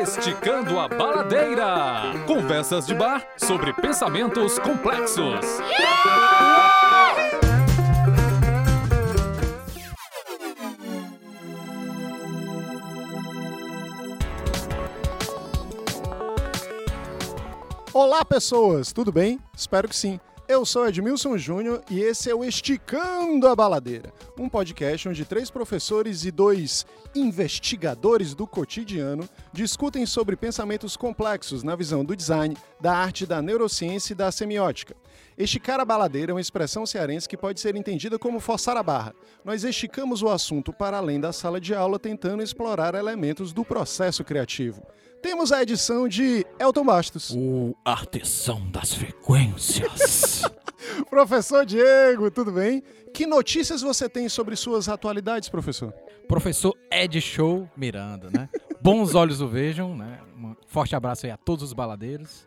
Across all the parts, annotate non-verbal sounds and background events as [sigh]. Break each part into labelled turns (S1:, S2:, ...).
S1: Esticando a Baladeira. Conversas de bar sobre pensamentos complexos.
S2: Olá, pessoas, tudo bem? Espero que sim. Eu sou Edmilson Júnior e esse é o Esticando a Baladeira, um podcast onde três professores e dois investigadores do cotidiano discutem sobre pensamentos complexos na visão do design, da arte, da neurociência e da semiótica. Esticar a baladeira é uma expressão cearense que pode ser entendida como forçar a barra. Nós esticamos o assunto para além da sala de aula tentando explorar elementos do processo criativo. Temos a edição de Elton Bastos.
S3: O artesão das frequências. [laughs]
S2: professor Diego, tudo bem? Que notícias você tem sobre suas atualidades, professor?
S3: professor Ed Show Miranda, né? Bons olhos o vejam, né? Um forte abraço aí a todos os baladeiros.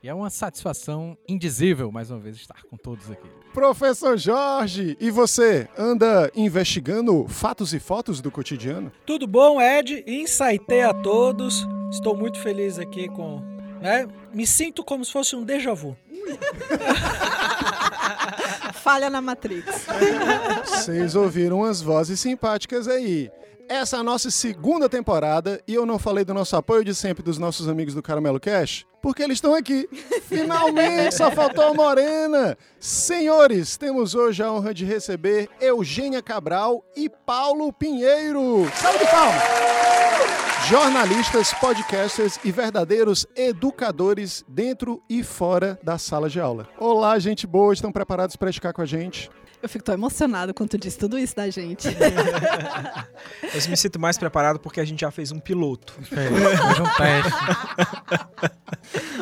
S3: E é uma satisfação indizível, mais uma vez, estar com todos aqui.
S2: Professor Jorge, e você anda investigando fatos e fotos do cotidiano?
S4: Tudo bom, Ed? Insightei a todos. Estou muito feliz aqui com. Né? Me sinto como se fosse um déjà vu. [laughs]
S5: Falha na Matrix.
S2: Vocês ouviram umas vozes simpáticas aí. Essa é a nossa segunda temporada e eu não falei do nosso apoio de sempre dos nossos amigos do Caramelo Cash, porque eles estão aqui. Finalmente, só faltou a Morena. Senhores, temos hoje a honra de receber Eugênia Cabral e Paulo Pinheiro. Salve de palmas! Jornalistas, podcasters e verdadeiros educadores dentro e fora da sala de aula. Olá, gente boa, estão preparados para esticar com a gente?
S5: Eu fico tão emocionado quando tu disse tudo isso da gente. [laughs]
S4: Eu me sinto mais preparado porque a gente já fez um piloto.
S3: Fez um teste.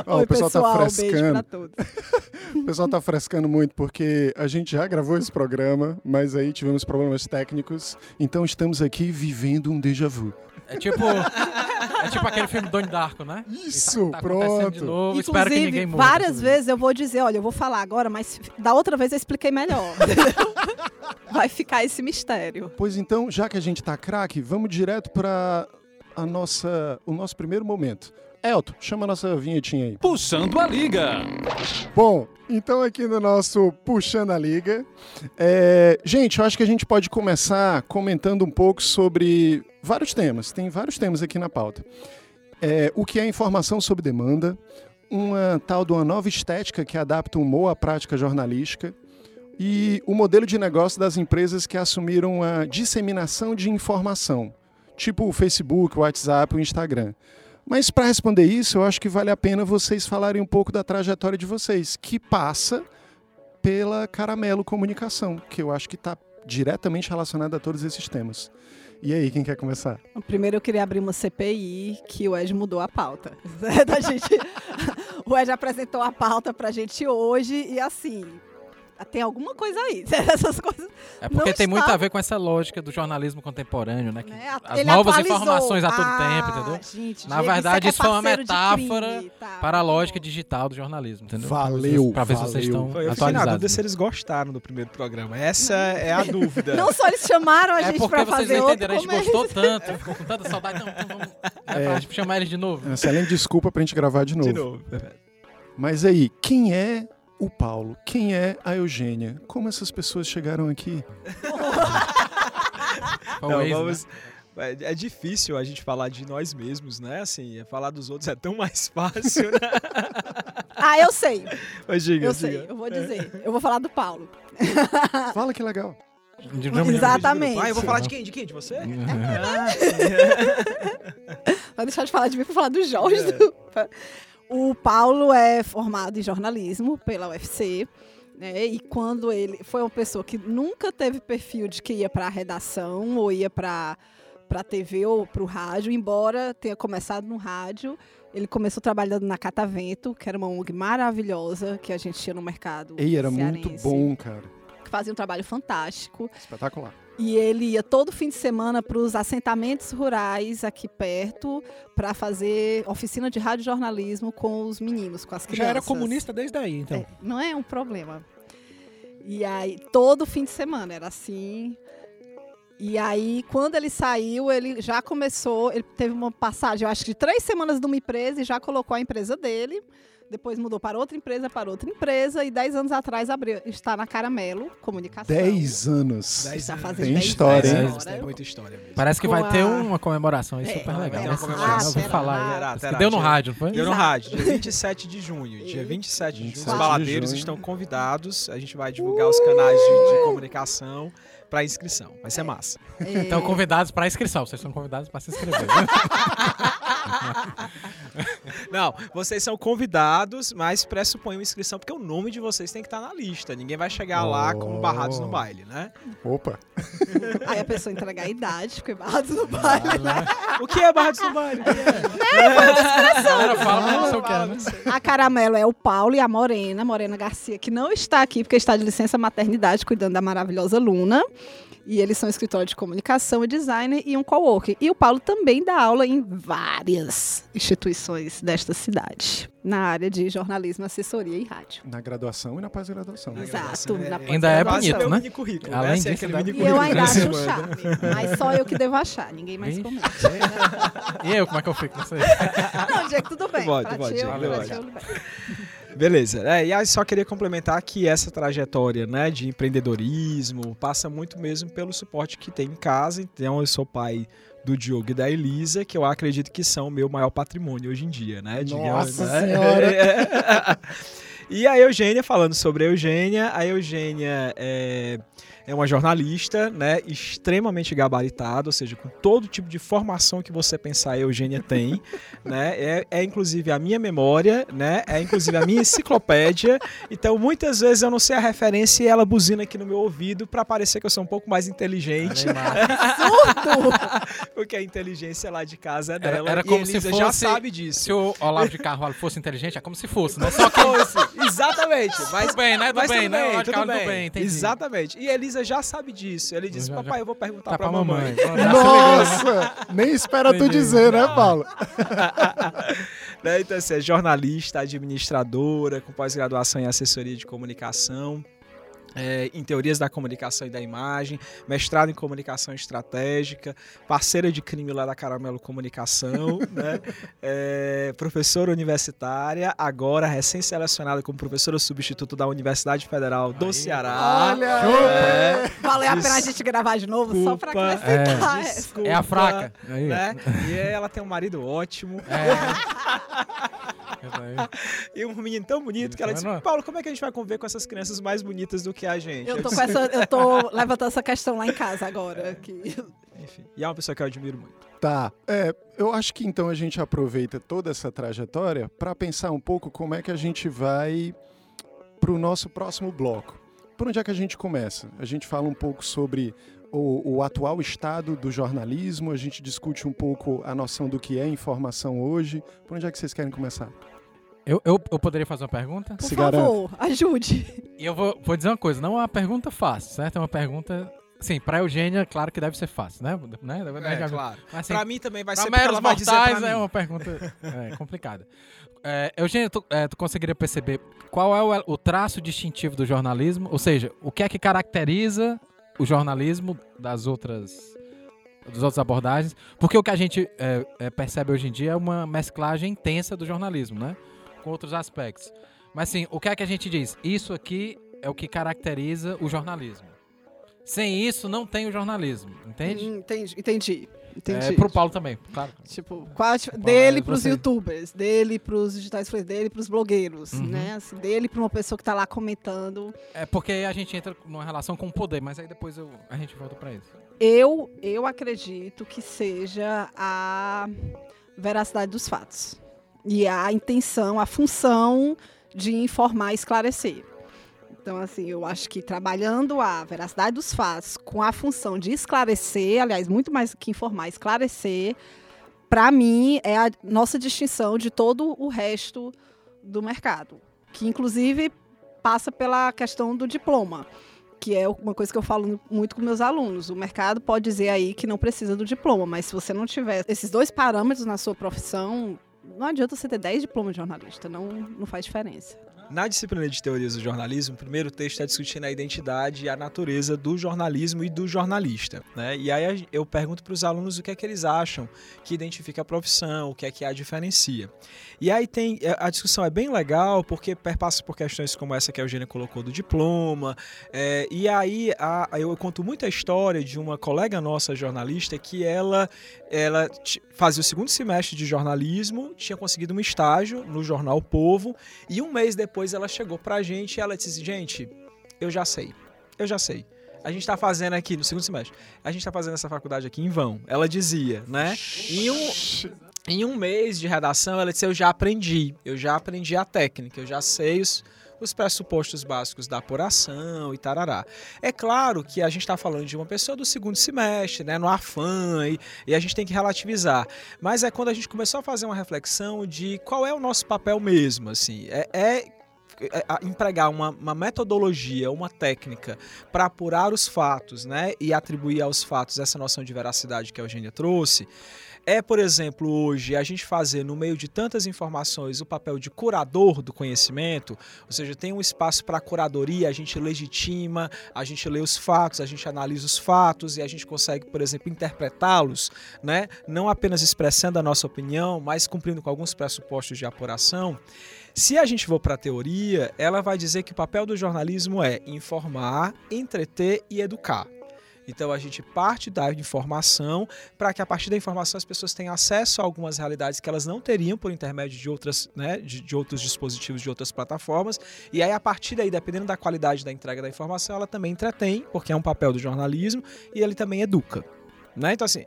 S3: [laughs]
S5: Oi,
S2: o pessoal,
S5: pessoal,
S2: tá
S5: beijo
S2: frescando.
S5: pra todos. [laughs]
S2: O pessoal tá frescando muito porque a gente já gravou esse programa, mas aí tivemos problemas técnicos, então estamos aqui vivendo um déjà vu.
S3: É tipo, é tipo aquele filme Donnie Darko, né?
S2: Isso,
S3: E tá, tá acontecendo de
S2: pronto.
S3: novo. Espero que
S5: Inclusive,
S3: ninguém morra.
S5: várias vezes eu vou dizer, olha, eu vou falar agora, mas da outra vez eu expliquei melhor. [laughs] Vai ficar esse mistério.
S2: Pois então, já que a gente tá craque, vamos direto para a nossa, o nosso primeiro momento. Elton, chama a nossa vinhetinha aí.
S1: Puxando a liga.
S2: Bom, então aqui no nosso Puxando a Liga. é, gente, eu acho que a gente pode começar comentando um pouco sobre vários temas. Tem vários temas aqui na pauta. É, o que é informação sob demanda, uma tal de uma nova estética que adapta o humor à prática jornalística e o modelo de negócio das empresas que assumiram a disseminação de informação, tipo o Facebook, o WhatsApp, o Instagram. Mas para responder isso, eu acho que vale a pena vocês falarem um pouco da trajetória de vocês, que passa pela Caramelo Comunicação, que eu acho que está diretamente relacionada a todos esses temas. E aí, quem quer começar?
S5: Primeiro eu queria abrir uma CPI que o Ed mudou a pauta. [laughs] da gente, [laughs] o Ed apresentou a pauta pra gente hoje e assim, tem alguma coisa aí. [laughs] Essas coisas.
S3: É porque tem muito
S5: está-
S3: a ver com essa lógica do jornalismo contemporâneo, né? Que
S5: né,
S3: as
S5: ele
S3: novas
S5: atualizou.
S3: informações a todo
S5: Ah,
S3: tempo, entendeu?
S5: gente,
S3: Na
S5: Diego,
S3: verdade,
S5: é
S3: isso foi uma metáfora
S5: crime, tá,
S3: Para a
S5: muito
S3: lógica digital do jornalismo, entendeu?
S2: Valeu,
S3: Pra ver se vocês
S2: valeu.
S3: estão
S4: Foi, eu fiquei na
S3: atualizados.
S4: dúvida se eles gostaram do primeiro programa. Essa é a dúvida. [laughs]
S5: Não só eles chamaram a
S3: É
S5: gente pra
S3: vocês
S5: fazer
S3: não
S5: outro,
S3: entenderam, a gente
S5: como
S3: gostou tanto, ficou com tanta saudade, não, então vamos é, pra gente chamar eles de novo.
S2: Excelente desculpa para a gente gravar de novo.
S4: De novo.
S2: Mas aí, quem é o Paulo? Quem é a Eugênia? Como essas pessoas chegaram aqui? [laughs]
S4: Não,
S3: ex, né?
S4: vamos- é, é difícil a gente falar de nós mesmos, né? Assim, falar dos outros é tão mais [laughs] fácil, né?
S5: Ah, eu sei.
S4: Mas diga,
S5: Eu
S4: diga.
S5: sei. Eu vou dizer. Eu vou falar do Paulo. [laughs]
S2: Fala que legal.
S5: Exatamente.
S4: Ah, eu vou falar de quem? De quem? De você?
S5: Vai deixar de falar de mim para falar do Jorge.
S4: É.
S5: do- O Paulo é formado em jornalismo pela UFC. Né? E quando ele foi uma pessoa que nunca teve perfil de que ia para a redação ou ia para para TV ou para o rádio, embora tenha começado no rádio, ele começou trabalhando na Catavento, que era uma ONG maravilhosa que a gente tinha no mercado.
S2: Ei, era muito
S5: cearense,
S2: bom, cara.
S5: Que fazia um trabalho fantástico.
S2: Espetacular.
S5: E ele ia todo fim de semana para os assentamentos rurais aqui perto para fazer oficina de radiojornalismo com os meninos, com as crianças.
S4: Já era comunista desde aí, então.
S5: É, não é um problema. E aí, todo fim de semana era assim. E aí, quando ele saiu, ele já começou, ele teve uma passagem, eu acho de três semanas numa empresa e já colocou a empresa dele. Depois mudou para outra empresa, para outra empresa, e dez anos atrás abriu, está na Caramelo Comunicação.
S2: 10 anos.
S6: Dez
S5: Está
S6: anos.
S5: fazendo
S2: Tem
S5: 10
S2: história, hein?
S5: anos.
S6: Tem muita história mesmo.
S3: Parece que
S5: Com
S3: vai ter
S5: a-
S3: uma comemoração aí
S5: É,
S3: super
S5: vai
S3: legal.
S6: ter uma comemoração.
S5: Ah,
S3: falar.
S5: terá,
S6: terá.
S3: Deu no
S6: Dia-
S3: rádio, não foi?
S6: Deu no rádio, dia 27 de junho. Dia 27 de junho.
S2: 27
S6: Os
S2: de
S6: baladeiros
S2: junho.
S6: estão convidados. A gente vai divulgar os canais de, de comunicação para inscrição. Vai ser massa.
S5: É,
S3: Então, convidados para inscrição. Vocês são convidados para se inscrever. né? [laughs] [laughs]
S6: Não, vocês são convidados, mas pressupõe uma inscrição, porque o nome de vocês tem que estar na lista. Ninguém vai chegar lá como barrados no baile, né?
S2: Opa. [laughs]
S5: Aí a pessoa entregar a idade, porque barrados no baile.
S3: né? [laughs]
S6: O que é barrados no baile?
S3: A
S5: Caramelo é o Paulo e a Morena, Morena Garcia, que não está aqui porque está de licença maternidade cuidando da maravilhosa Luna. E eles são escritório de comunicação e designer e um coworking. E o Paulo também dá aula em várias instituições desta cidade, na área de jornalismo, assessoria e rádio.
S2: Na graduação e na pós-graduação.
S5: Exato.
S6: graduação,
S5: na
S6: é-
S3: Ainda é bonito, né?
S6: currículo.
S3: Além
S6: é
S3: disso, ainda-
S6: mini
S5: eu ainda acho [laughs] um charme, mas só eu que devo achar, ninguém mais comenta. [laughs]
S3: E eu, como é que eu fico? Não sei.
S5: Não, Diego, tudo bem.
S6: pode,
S5: pra
S6: pode,
S5: ti, eu-
S6: pode. Beleza. É, e aí só queria complementar que essa trajetória né, de empreendedorismo passa muito mesmo pelo suporte que tem em casa. Então eu sou pai do Diogo e da Elisa, que eu acredito que são o meu maior patrimônio hoje em dia, né?
S2: Nossa
S6: né?
S2: Senhora! [laughs]
S6: e a Eugênia, falando sobre a Eugênia, a Eugênia é, é uma jornalista, né? Extremamente gabaritada, ou seja, com todo tipo de formação que você pensar, a Eugênia tem, [laughs] né? É, é inclusive a minha memória, né? É inclusive a minha enciclopédia. Então, muitas vezes eu não sei a referência e ela buzina aqui no meu ouvido para parecer que eu sou um pouco mais inteligente, [laughs] porque a inteligência lá de casa é
S3: Era-
S6: dela.
S3: era
S6: e
S3: como
S6: a
S3: se
S6: Elisa já
S3: fosse-
S6: sabe disso.
S3: Se o Olavo de Carvalho fosse inteligente, é como se fosse, né?
S6: Só que Exatamente. Mas
S3: Tudo bem, né? Tudo
S6: mas
S3: bem,
S6: tudo
S3: né?
S6: bem,
S3: de
S6: tudo bem.
S3: tudo bem, entendi.
S6: Exatamente. E a Elisa já sabe disso. Ele disse,
S3: Já, já.
S6: papai, eu vou perguntar
S3: Tá
S6: pra,
S3: pra
S6: mamãe.
S3: mamãe. [laughs]
S2: Nossa! Nem espera tu dizer, né, Paulo? [laughs]
S6: Né, Então, assim, é jornalista, administradora, com pós-graduação em assessoria de comunicação. É, em teorias da comunicação e da imagem, mestrado em comunicação estratégica, parceira de crime lá da Caramelo Comunicação, [laughs] né? É, professora universitária, agora recém-selecionada como professora substituto da Universidade Federal do
S3: Aí.
S6: Ceará.
S2: Olha!
S6: É,
S5: Valeu a pena a gente gravar de novo só acrescentar essa.
S6: desculpa,
S3: É a fraca. Aí.
S6: Né? E ela tem um marido ótimo.
S3: É. [laughs] [laughs]
S6: E um menino tão bonito que ela disse? Paulo, como é que a gente vai conviver com essas crianças mais bonitas do que a gente?
S5: Eu tô, com essa, eu tô [laughs] levantando essa questão lá em casa agora. Que... [laughs]
S6: Enfim, e é uma pessoa que eu admiro muito.
S2: Tá. É, eu acho que então a gente aproveita toda essa trajetória para pensar um pouco como é que a gente vai para o nosso próximo bloco. Por onde é que a gente começa? A gente fala um pouco sobre o, o atual estado do jornalismo, a gente discute um pouco a noção do que é informação hoje. Por onde é que vocês querem começar?
S3: Eu, eu, eu poderia fazer uma pergunta?
S5: Por
S2: Se
S5: favor, ajude.
S3: E eu vou, vou dizer uma coisa, não é uma pergunta fácil, certo? É uma pergunta. Sim, pra Eugênia, claro que deve ser fácil, né? né? Deve- deve-
S6: claro.
S3: Mas, assim,
S6: Pra mim também vai ser ela vai dizer
S3: mortais
S6: pra
S3: é
S6: mim.
S3: uma pergunta é, complicada. É, Eugênia, tu, é, tu conseguiria perceber qual é o, o traço distintivo do jornalismo? Ou seja, o que é que caracteriza o jornalismo das outras das outras abordagens? Porque o que a gente é, é, percebe hoje em dia é uma mesclagem intensa do jornalismo, né? Com outros aspectos. Mas assim, o que é que a gente diz? Isso aqui é o que caracteriza o jornalismo. Sem isso, não tem o jornalismo, entende?
S5: Entendi, entendi. Entendi.
S3: É, pro Paulo também, claro.
S5: Tipo,
S3: Paulo,
S5: dele
S3: é
S5: pros
S3: você.
S5: youtubers, dele pros digitais dele pros blogueiros,
S3: Uhum.
S5: né? Assim, dele pra uma pessoa que tá lá comentando.
S3: É porque aí a gente entra numa relação com o poder, mas aí depois eu- a gente volta pra isso.
S5: Eu, eu acredito que seja a veracidade dos fatos. E a intenção, a função de informar e esclarecer. Então, assim, eu acho que trabalhando a veracidade dos fatos com a função de esclarecer, aliás, muito mais que informar, esclarecer, para mim é a nossa distinção de todo o resto do mercado, que inclusive passa pela questão do diploma, que é uma coisa que eu falo muito com meus alunos. O mercado pode dizer aí que não precisa do diploma, mas se você não tiver esses dois parâmetros na sua profissão, não adianta você ter 10 diplomas de jornalista, não, não faz diferença.
S6: Na disciplina de teorias do jornalismo, o primeiro texto é discutindo a identidade e a natureza do jornalismo e do jornalista. Né? E aí eu pergunto para os alunos o que é que eles acham que identifica a profissão, o que é que a diferencia. E aí tem é, a discussão é bem legal porque perpassa por questões como essa que a Eugênia colocou do diploma. É, e aí a, eu conto muita história de uma colega nossa jornalista que ela ela fazia o segundo semestre de jornalismo, tinha conseguido um estágio no jornal Povo e um mês depois depois ela chegou pra gente e ela disse: Gente, eu já sei. Eu já sei. A gente está fazendo aqui, no segundo semestre, a gente está fazendo essa faculdade aqui em vão. Ela dizia, né? Em um, em um mês de redação, ela disse: Eu já aprendi. Eu já aprendi a técnica. Eu já sei os, os pressupostos básicos da apuração e tarará. É claro que a gente está falando de uma pessoa do segundo semestre, né, no afã, e, e, a gente tem que relativizar. Mas é quando a gente começou a fazer uma reflexão de qual é o nosso papel mesmo, assim. É é, empregar uma, uma metodologia, uma técnica para apurar os fatos né, e atribuir aos fatos essa noção de veracidade que a Eugênia trouxe, é, por exemplo, hoje a gente fazer no meio de tantas informações o papel de curador do conhecimento, ou seja, tem um espaço para curadoria, a gente legitima, a gente lê os fatos, a gente analisa os fatos e a gente consegue, por exemplo, interpretá-los, né? não apenas expressando a nossa opinião, mas cumprindo com alguns pressupostos de apuração. Se a gente for para a teoria, ela vai dizer que o papel do jornalismo é informar, entreter e educar. Então a gente parte da informação para que a partir da informação as pessoas tenham acesso a algumas realidades que elas não teriam por intermédio de outras, né, de, de, outros dispositivos, de outras plataformas. E aí a partir daí, dependendo da qualidade da entrega da informação, ela também entretém, porque é um papel do jornalismo e ele também educa. Né? Então assim,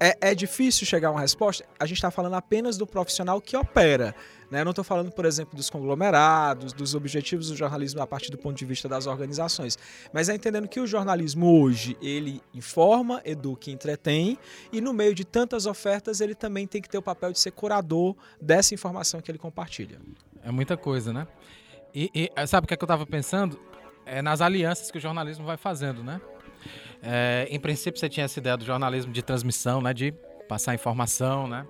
S6: é, é difícil chegar a uma resposta. A gente está falando apenas do profissional que opera. Né? Eu não estou falando, por exemplo, dos conglomerados, dos objetivos do jornalismo a partir do ponto de vista das organizações, mas é entendendo que o jornalismo hoje ele informa, educa e entretém, e no meio de tantas ofertas ele também tem que ter o papel de ser curador dessa informação que ele compartilha.
S3: É muita coisa, né? E, e sabe o que, é que eu estava pensando? É nas alianças que o jornalismo vai fazendo, né? É, em princípio, você tinha essa ideia do jornalismo de transmissão, né? De passar informação, né?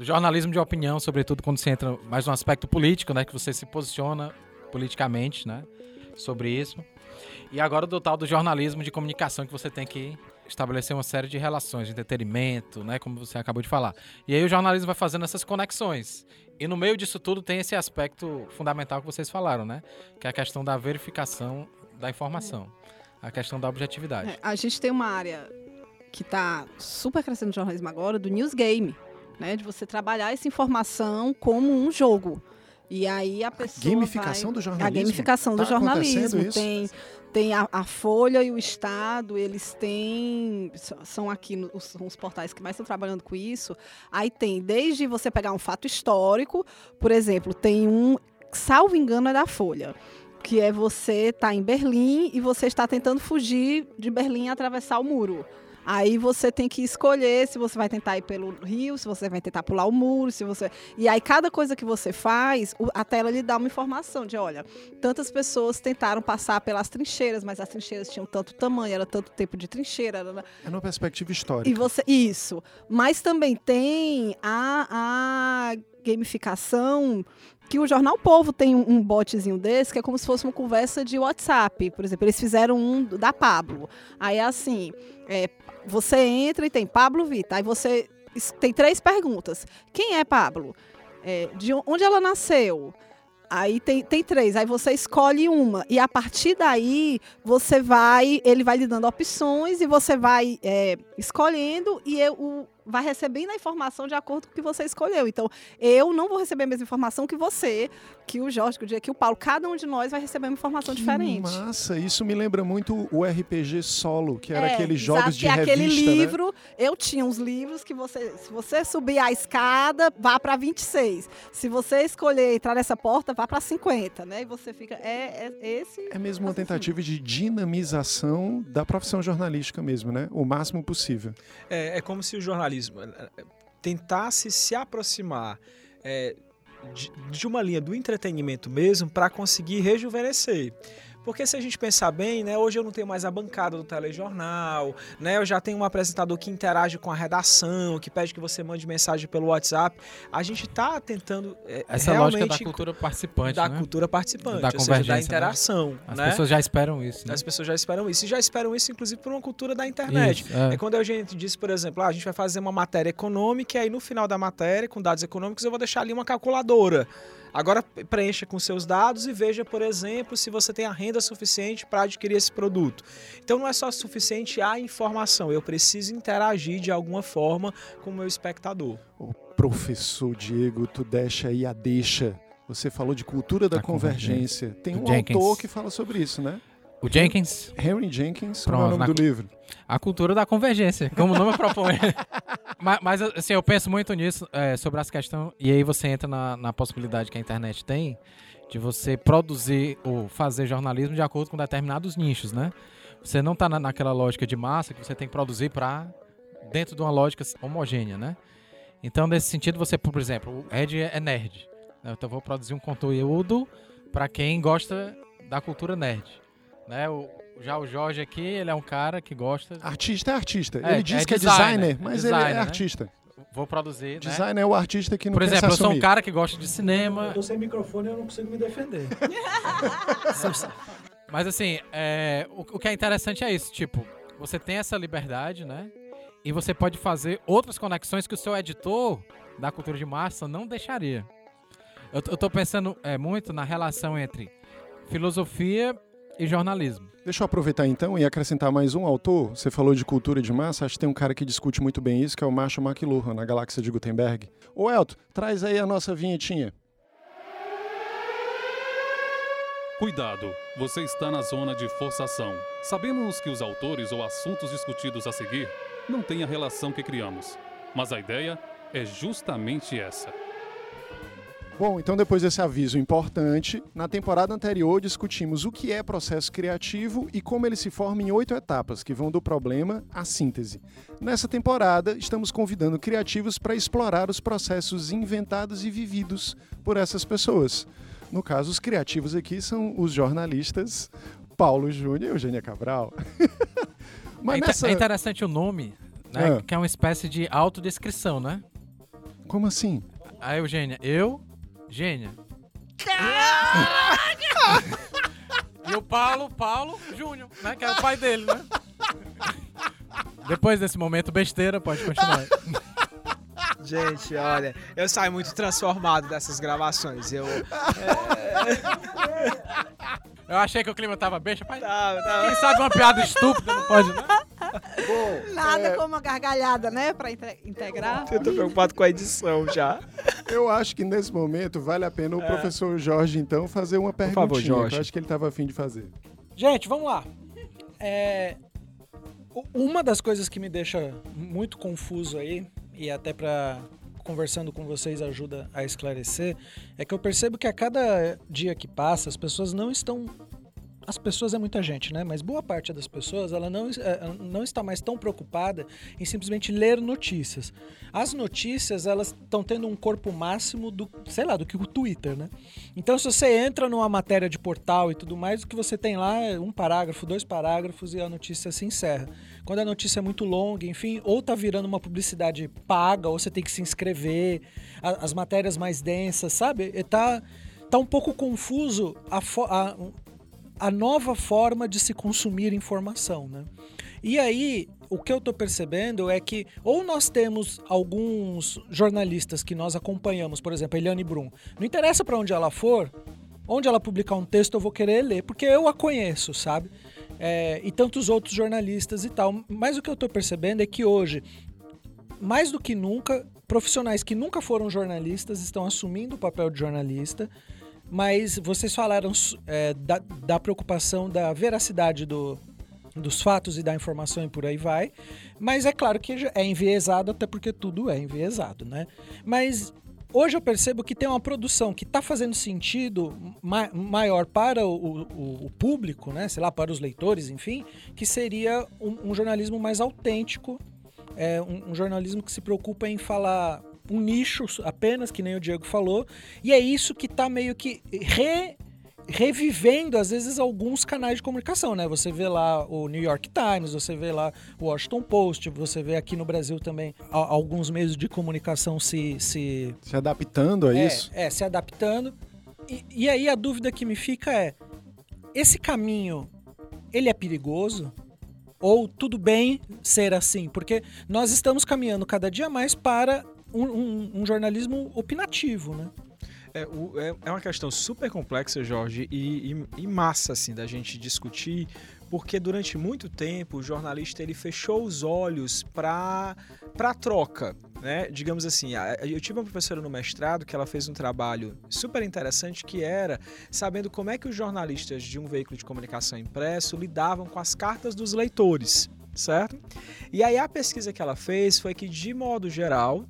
S3: do jornalismo de opinião, sobretudo quando você entra mais no aspecto político, né, que você se posiciona politicamente, né, sobre isso. E agora do tal do jornalismo de comunicação que você tem que estabelecer uma série de relações de entretenimento, né, como você acabou de falar. E aí o jornalismo vai fazendo essas conexões. E no meio disso tudo tem esse aspecto fundamental que vocês falaram, né, que é a questão da verificação da informação, a questão da objetividade. É,
S5: a gente tem uma área que está super crescendo no jornalismo agora, do news game né? De você trabalhar essa informação como um jogo. E aí a pessoa.
S2: A gamificação vai... do jornalismo.
S5: A gamificação tá do jornalismo. Tem, tem a, a, Folha e o Estado, eles têm. São aqui os, os, portais que mais estão trabalhando com isso. Aí tem, desde você pegar um fato histórico, por exemplo, tem um, salvo engano, é da Folha. Que é você estar tá em Berlim e você está tentando fugir de Berlim e atravessar o muro. Aí você tem que escolher se você vai tentar ir pelo rio, se você vai tentar pular o muro, se você. E aí cada coisa que você faz, a tela lhe dá uma informação de, olha, tantas pessoas tentaram passar pelas trincheiras, mas as trincheiras tinham tanto tamanho, era tanto tempo de trincheira. Era...
S2: É uma perspectiva histórica.
S5: E você, isso. Mas também tem a, a gamificação que o Jornal Povo tem um, botzinho desse, que é como se fosse uma conversa de WhatsApp. Por exemplo, eles fizeram um da Pablo. Aí é assim, é, você entra e tem Pablo Vita. Aí você tem três perguntas. Quem é Pablo? É, de onde ela nasceu? Aí tem, tem três, aí você escolhe uma. E a partir daí, você vai, ele vai lhe dando opções e você vai é, escolhendo e eu, o, vai recebendo a informação de acordo com o que você escolheu. Então, eu não vou receber a mesma informação que você, que o Jorge, que o dia que o Paulo, cada um de nós vai receber uma informação
S2: que
S5: diferente.
S2: Massa, isso me lembra muito o RPG solo, que era é, aqueles jogos de
S5: que
S2: revista,
S5: aquele né? livro, né? eu tinha uns livros que você, se você subir a escada, vá para 26. Se você escolher entrar nessa porta, vá para 50, né? E você fica é, é esse
S2: É mesmo uma tentativa de dinamização da profissão jornalística mesmo, né? O máximo possível.
S6: É, é como se o jornalismo jornalismo eh, eh, tentasse se aproximar é, de, de, uma linha do entretenimento mesmo para conseguir rejuvenescer. Porque se a gente pensar bem, né, hoje eu não tenho mais a bancada do telejornal, né, eu já tenho um apresentador que interage com a redação, que pede que você mande mensagem pelo WhatsApp. A gente está tentando é,
S3: Essa
S6: realmente
S3: lógica da cultura participante,
S6: da
S3: né?
S6: cultura participante,
S3: Da
S6: ou seja, da
S3: né?
S6: interação,
S3: As
S6: né?
S3: pessoas já esperam isso, né?
S6: As pessoas já esperam isso. E já esperam isso, inclusive, por uma cultura da internet.
S3: Isso, é.
S6: É quando a gente diz, por exemplo, ah, a gente vai fazer uma matéria econômica e aí no final da matéria, com dados econômicos, eu vou deixar ali uma calculadora. Agora preencha com seus dados e veja, por exemplo, se você tem a renda suficiente para adquirir esse produto. Então não é só suficiente a informação, eu preciso interagir de alguma forma com o meu espectador.
S2: O professor Diego, tu deixa aí a deixa. Você falou de cultura da,
S3: Da
S2: convergência. Tem um
S3: Jenkins.
S2: autor que fala sobre isso, né?
S3: O Jenkins,
S2: Henry Jenkins, qual é o
S3: Pronto,
S2: nome do livro?
S3: a cultura da convergência, como o nome propõe. [laughs] mas, mas, assim, eu penso muito nisso, é, sobre essa questão, e aí você entra na, na possibilidade que a internet tem de você produzir ou fazer jornalismo de acordo com determinados nichos, né? Você não tá na, naquela lógica de massa que você tem que produzir para dentro de uma lógica homogênea, né? Então, nesse sentido, você, por exemplo, o Ed é nerd. né? Então, eu vou produzir um conteúdo para quem gosta da cultura nerd. Né? O, já o Jorge aqui, ele é um cara que gosta.
S2: Artista é artista.
S3: É,
S2: ele diz
S3: é
S2: que é
S3: designer,
S2: designer, mas
S3: é
S2: ele é
S3: designer, né?
S2: artista.
S3: Vou produzir. né?
S2: Designer é o artista que não
S3: Por
S2: quer
S3: exemplo,
S2: se
S3: eu sou um cara que gosta de cinema.
S4: Eu tô sem microfone e eu não consigo me defender. [laughs]
S3: Mas assim, é, o, o que é interessante é isso, tipo, você tem essa liberdade, né? E você pode fazer outras conexões que o seu editor da cultura de massa não deixaria. Eu, eu tô pensando é, muito na relação entre filosofia e jornalismo.
S2: Deixa eu aproveitar então e acrescentar mais um autor. Você falou de cultura de massa, acho que tem um cara que discute muito bem isso, que é o Marshall McLuhan, na Galáxia de Gutenberg. Ô Elton, traz aí a nossa vinhetinha.
S1: Cuidado, você está na zona de forçação. Sabemos que os autores ou assuntos discutidos a seguir não têm a relação que criamos, mas a ideia é justamente essa.
S2: Bom, então depois desse aviso importante, na temporada anterior discutimos o que é processo criativo e como ele se forma em oito etapas, que vão do problema à síntese. Nessa temporada, estamos convidando criativos para explorar os processos inventados e vividos por essas pessoas. No caso, os criativos aqui são os jornalistas Paulo Júnior e Eugênia Cabral. [laughs] Mas
S3: é,
S2: nessa...
S3: é interessante o nome, né?
S2: Ah.
S3: Que é uma espécie de autodescrição, né?
S2: Como assim?
S3: A Eugênia, eu, Gênia. e o Paulo, Paulo Júnior, né? Que é o pai dele, né? Depois desse momento besteira, pode continuar.
S6: Gente, olha, eu saio muito transformado dessas gravações. Eu.
S3: Eu achei que o clima tava besta, pai.
S6: Tá, tá.
S3: Quem sabe uma piada estúpida não pode, né?
S5: Nada
S2: É.
S5: como uma gargalhada, né? Pra inte- integrar.
S6: Eu tô preocupado com a edição já.
S2: Eu acho que nesse momento vale a pena o
S6: É.
S2: professor Jorge, então, fazer uma perguntinha.
S6: favor, Jorge.
S2: Que eu acho que ele estava afim de fazer.
S4: Gente, vamos lá. É, Uma das coisas que me deixa muito confuso aí, e até pra conversando com vocês ajuda a esclarecer, é que eu percebo que a cada dia que passa, as pessoas não estão. As pessoas é muita gente, né? Mas boa parte das pessoas ela não, eh, não está mais tão preocupada em simplesmente ler notícias. As notícias, elas estão tendo um corpo máximo do, sei lá, do que o Twitter, né? Então, se você entra numa matéria de portal e tudo mais, o que você tem lá é um parágrafo, dois parágrafos e a notícia se encerra. Quando a notícia é muito longa, enfim, ou tá virando uma publicidade paga, ou você tem que se inscrever, as matérias mais densas, sabe? E tá, tá um pouco confuso a, a, a nova forma de se consumir informação, né? E aí, o que eu tô percebendo é que ou nós temos alguns jornalistas que nós acompanhamos, por exemplo, Eliane Brum. Não interessa para onde ela for, onde ela publicar um texto eu vou querer ler, porque eu a conheço, sabe? É, e tantos outros jornalistas e tal. Mas o que eu tô percebendo é que hoje, mais do que nunca, profissionais que nunca foram jornalistas estão assumindo o papel de jornalista. Mas vocês falaram é, da, da preocupação da veracidade do, dos fatos e da informação e por aí vai. Mas é claro que é enviesado, até porque tudo é enviesado, né? Mas hoje eu percebo que tem uma produção que está fazendo sentido ma maior para o, o, o, público, né? Sei lá, para os leitores, enfim, que seria um, um jornalismo mais autêntico, é, um, um jornalismo que se preocupa em falar um nicho apenas, que nem o Diego falou, e é isso que está meio que re revivendo às vezes alguns canais de comunicação, né? Você vê lá o New York Times, você vê lá o Washington Post, você vê aqui no Brasil também alguns meios de comunicação se, se
S2: Se adaptando a
S4: é,
S2: isso.
S4: É, se adaptando. E, e aí a dúvida que me fica é: esse caminho, ele é perigoso? Ou tudo bem ser assim? Porque nós estamos caminhando cada dia mais para um, um- um jornalismo opinativo, né?
S6: É, o- é- é uma questão super complexa, Jorge, e, e- e massa, assim, da gente discutir, porque durante muito tempo o jornalista ele fechou os olhos para a troca, né? Digamos assim, eu tive uma professora no mestrado que ela fez um trabalho super interessante que era sabendo como é que os jornalistas de um veículo de comunicação impresso lidavam com as cartas dos leitores, certo? E aí a pesquisa que ela fez foi que, de modo geral,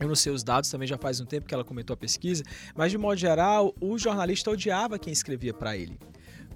S6: eu não sei os dados, também já faz um tempo que ela comentou a pesquisa, mas de modo geral, o jornalista odiava quem escrevia para ele.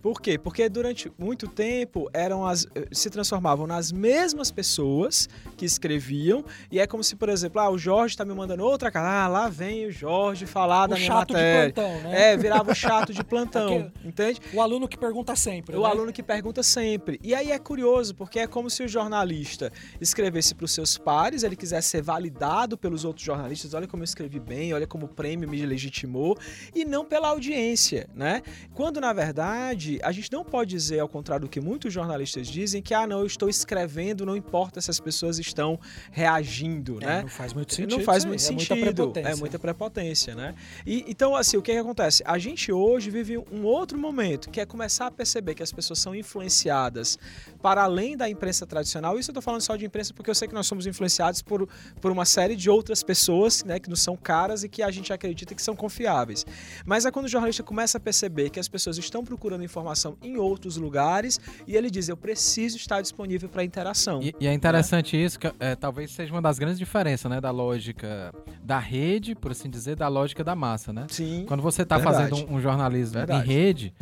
S6: Por quê? Porque durante muito tempo eram as, eh, se transformavam nas mesmas pessoas que escreviam, e é como se, por exemplo, ah, o Jorge está me mandando outra cara, ah, lá vem o Jorge falar da
S4: o
S6: minha
S4: chato de
S6: matéria.
S4: plantão, né?
S6: É, virava o chato de plantão, [laughs] entende?
S4: O aluno que pergunta sempre.
S6: O
S4: né?
S6: aluno que pergunta sempre. E aí é curioso, porque é como se o jornalista escrevesse para os seus pares, ele quisesse ser validado pelos outros jornalistas, olha como eu escrevi bem, olha como o prêmio me legitimou, e não pela audiência, né? Quando, na verdade, a gente não pode dizer, ao contrário do que muitos jornalistas dizem, que, ah, não, eu estou escrevendo, não importa se as pessoas estão reagindo,
S4: É,
S6: né?
S4: Não faz muito sentido.
S6: Não faz muito
S4: é
S6: sentido.
S4: muita prepotência.
S6: É muita prepotência, né? E, então, assim, o que, que acontece? A gente hoje vive um outro momento, que é começar a perceber que as pessoas são influenciadas para além da imprensa tradicional. Isso eu tô falando só de imprensa porque eu sei que nós somos influenciados por, por uma série de outras pessoas, né, que nos são caras e que a gente acredita que são confiáveis. Mas é quando o jornalista começa a perceber que as pessoas estão procurando informação em outros lugares e ele diz: eu preciso estar disponível para interação.
S3: E, e é interessante isso, que é, talvez seja uma das grandes diferenças, né? Da lógica da rede, por assim dizer, da lógica da massa, né?
S6: Sim.
S3: Quando você está fazendo um, um jornalismo
S6: Verdade.
S3: em rede,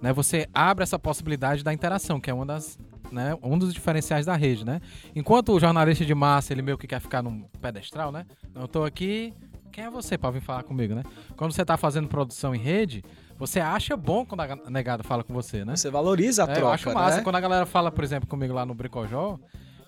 S3: né, você abre essa possibilidade da interação, que é uma das, né, um dos diferenciais da rede, né? Enquanto o jornalista de massa, ele meio que quer ficar num pedestral, né? Eu tô aqui, quem é você para vir falar comigo, né? Quando você tá fazendo produção em rede, você acha bom quando a negada fala com você, né?
S6: Você valoriza a
S3: É,
S6: troca,
S3: eu acho massa.
S6: né?
S3: Quando a galera fala, por exemplo, comigo lá no Bricojó,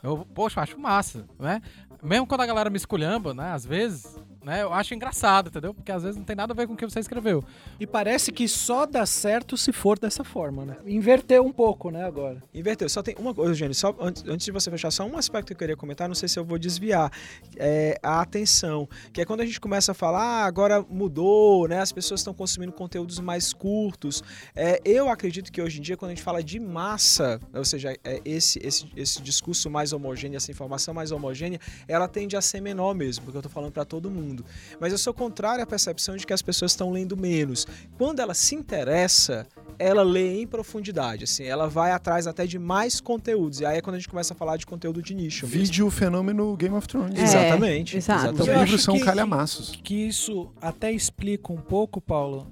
S3: eu, poxa, eu acho massa, né? Mesmo quando a galera me esculhamba, né? Às vezes, né? Eu acho engraçado, entendeu? Porque às vezes não tem nada a ver com o que você escreveu.
S4: E parece que só dá certo se for dessa forma, né? Inverteu um pouco, né, agora.
S6: Inverteu. Só tem uma coisa, Eugênio, só antes, antes de você fechar, só um aspecto que eu queria comentar, não sei se eu vou desviar. É a atenção. Que é quando a gente começa a falar, ah, agora mudou, né? As pessoas estão consumindo conteúdos mais curtos. É, eu acredito que hoje em dia, quando a gente fala de massa, ou seja, é esse, esse, esse discurso mais homogêneo, essa informação mais homogênea, ela tende a ser menor mesmo, porque eu tô falando para todo mundo. Mas eu sou contrário à percepção de que as pessoas estão lendo menos. Quando ela se interessa, ela lê em profundidade, assim, ela vai atrás até de mais conteúdos. E aí é quando a gente começa a falar de conteúdo de nicho. mesmo.
S2: Vídeo fenômeno Game of Thrones.
S5: É,
S6: Exatamente.
S2: Os
S6: exatamente.
S4: Acho
S2: livros são
S4: que-
S2: calhamaços.
S4: Que isso até explica um pouco, Paulo,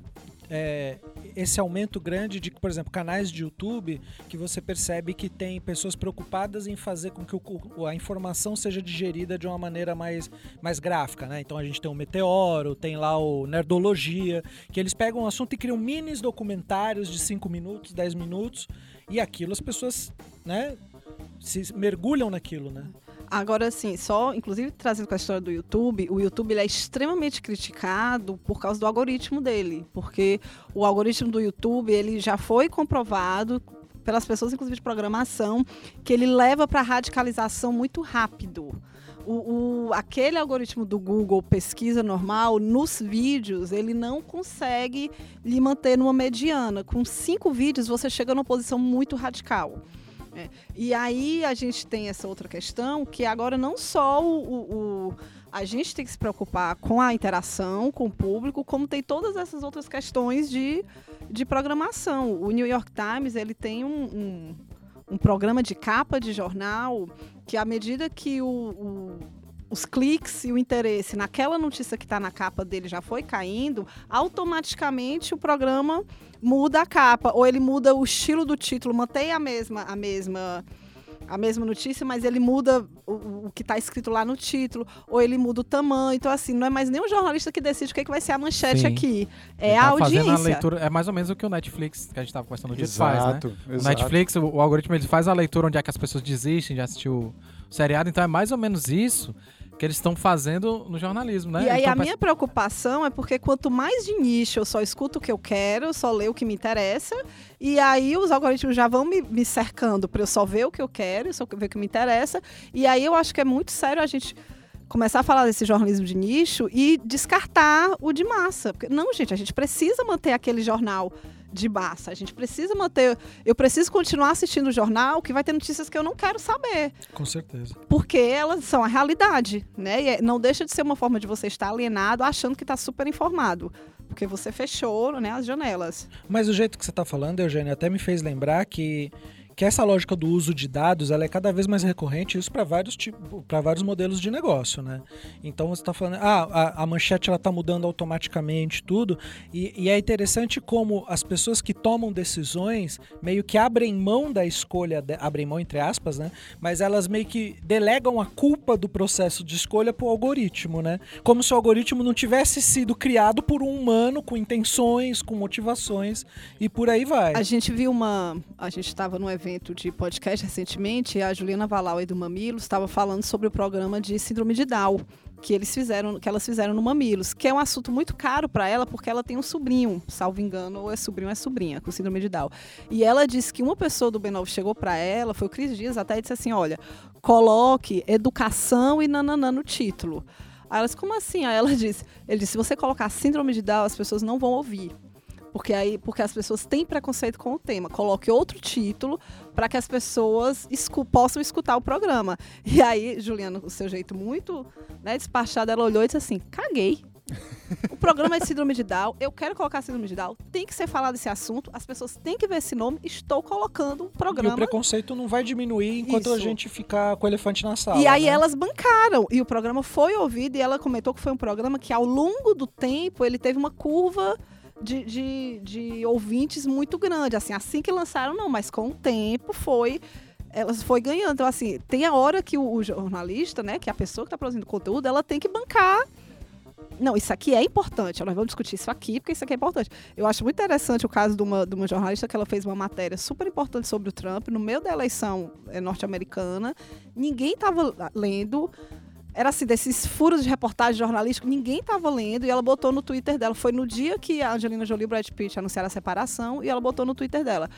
S4: é, esse aumento grande de, por exemplo, canais de YouTube que você percebe que tem pessoas preocupadas em fazer com que o- a informação seja digerida de uma maneira mais, mais gráfica, né? Então a gente tem o Meteoro, tem lá o Nerdologia, que eles pegam um assunto e criam minis documentários de 5 minutos, 10 minutos, e aquilo as pessoas, né, se mergulham naquilo, né?
S5: Agora, assim, só, inclusive trazendo com a história do YouTube, o YouTube ele é extremamente criticado por causa do algoritmo dele, porque o algoritmo do YouTube ele já foi comprovado pelas pessoas, inclusive de programação, que ele leva para radicalização muito rápido. O, o- aquele algoritmo do Google pesquisa normal, nos vídeos, ele não consegue lhe manter numa mediana. Com cinco vídeos, você chega numa posição muito radical. É. E aí a gente tem essa outra questão, que agora não só o, o- o- a gente tem que se preocupar com a interação com o público, como tem todas essas outras questões de, de programação. O New York Times ele tem um, um, um programa de capa de jornal que, à medida que o- o- os cliques e o interesse naquela notícia que está na capa dele já foi caindo, automaticamente o programa muda a capa ou ele muda o estilo do título, mantém a mesma a mesma a mesma notícia, mas ele muda o, o que está escrito lá no título, ou ele muda o tamanho. Então, assim, não é mais nem o jornalista que decide o que, é que vai ser a manchete
S3: Sim.
S5: aqui. É
S3: Ele
S5: a
S3: tá
S5: audiência.
S3: a leitura, é mais ou menos o que o Netflix, que a gente estava conversando no dia, faz, né?
S2: Exato,
S3: O. Netflix, o, o algoritmo, ele faz a leitura onde é que as pessoas desistem de assistir o seriado, então é mais ou menos isso que eles estão fazendo no jornalismo, né?
S5: E aí a minha preocupação é porque quanto mais de nicho eu só escuto o que eu quero, só leio o que me interessa, e aí os algoritmos já vão me, me cercando para eu só ver o que eu quero, só ver o que me interessa, e aí eu acho que é muito sério a gente começar a falar desse jornalismo de nicho e descartar o de massa. Porque, não, gente, a gente precisa manter aquele jornal de massa. A gente precisa manter. Eu preciso continuar assistindo o jornal que vai ter notícias que eu não quero saber
S4: Com certeza.
S5: porque elas são a realidade, né? E é- não deixa de ser uma forma de você estar alienado achando que está super informado, porque você fechou né, as janelas.
S4: Mas o jeito que você está falando, Eugênio, até me fez lembrar que, que essa lógica do uso de dados ela é cada vez mais recorrente, isso para vários tipos, para vários modelos de negócio, né? Então você está falando, ah, a, a manchete ela está mudando automaticamente tudo, e, e é interessante como as pessoas que tomam decisões meio que abrem mão da escolha, de- abrem mão entre aspas, né? Mas elas meio que delegam a culpa do processo de escolha para o algoritmo, né? Como se o algoritmo não tivesse sido criado por um humano com intenções, com motivações e por aí vai.
S5: A gente viu uma. A gente estava num evento de podcast recentemente a Juliana Valau e do Mamilos estava falando sobre o programa de síndrome de Down. Que eles fizeram, que elas fizeram no Mamilos, que é um assunto muito caro para ela, porque ela tem um sobrinho, salvo engano, ou é sobrinho ou é sobrinha, com síndrome de Down. E ela disse que uma pessoa do B9 chegou para ela, foi o Cris Dias, até disse assim: olha, coloque educação e nananã no título. Aí ela disse, como assim? Aí ela [laughs] disse, ele disse, se você colocar síndrome de Down, as pessoas não vão ouvir. Porque aí, porque as pessoas têm preconceito com o tema. Coloque outro título para que as pessoas escu- possam escutar o programa. [laughs] E aí, Juliana, com o seu jeito muito né, despachado, ela olhou e disse assim: caguei. O programa é de síndrome de Down, eu quero colocar síndrome de Down, tem que ser falado esse assunto, as pessoas têm que ver esse nome, estou colocando um
S4: E o
S5: programa.
S4: preconceito não vai diminuir enquanto a
S5: Isso.
S4: gente ficar com o elefante na sala.
S5: E aí
S4: né?
S5: elas bancaram. E o programa foi ouvido e ela comentou que foi um programa que, ao longo do tempo, ele teve uma curva de, de, de ouvintes muito grande. Assim, assim que lançaram, não, mas com o tempo foi. Elas foi ganhando. Então, assim, tem a hora que o, jornalista, né, que é a pessoa que está produzindo conteúdo, ela tem que bancar. Não, isso aqui é importante. Nós vamos discutir isso aqui, porque isso aqui é importante. Eu acho muito interessante o caso de uma, de uma jornalista que ela fez uma matéria super importante sobre o Trump no meio da eleição eh, norte-americana. Ninguém estava lendo. Era assim, desses furos de reportagem jornalística, ninguém estava lendo e ela botou no Twitter dela. Foi no dia que a Angelina Jolie e o Brad Pitt anunciaram a separação e ela botou no Twitter dela.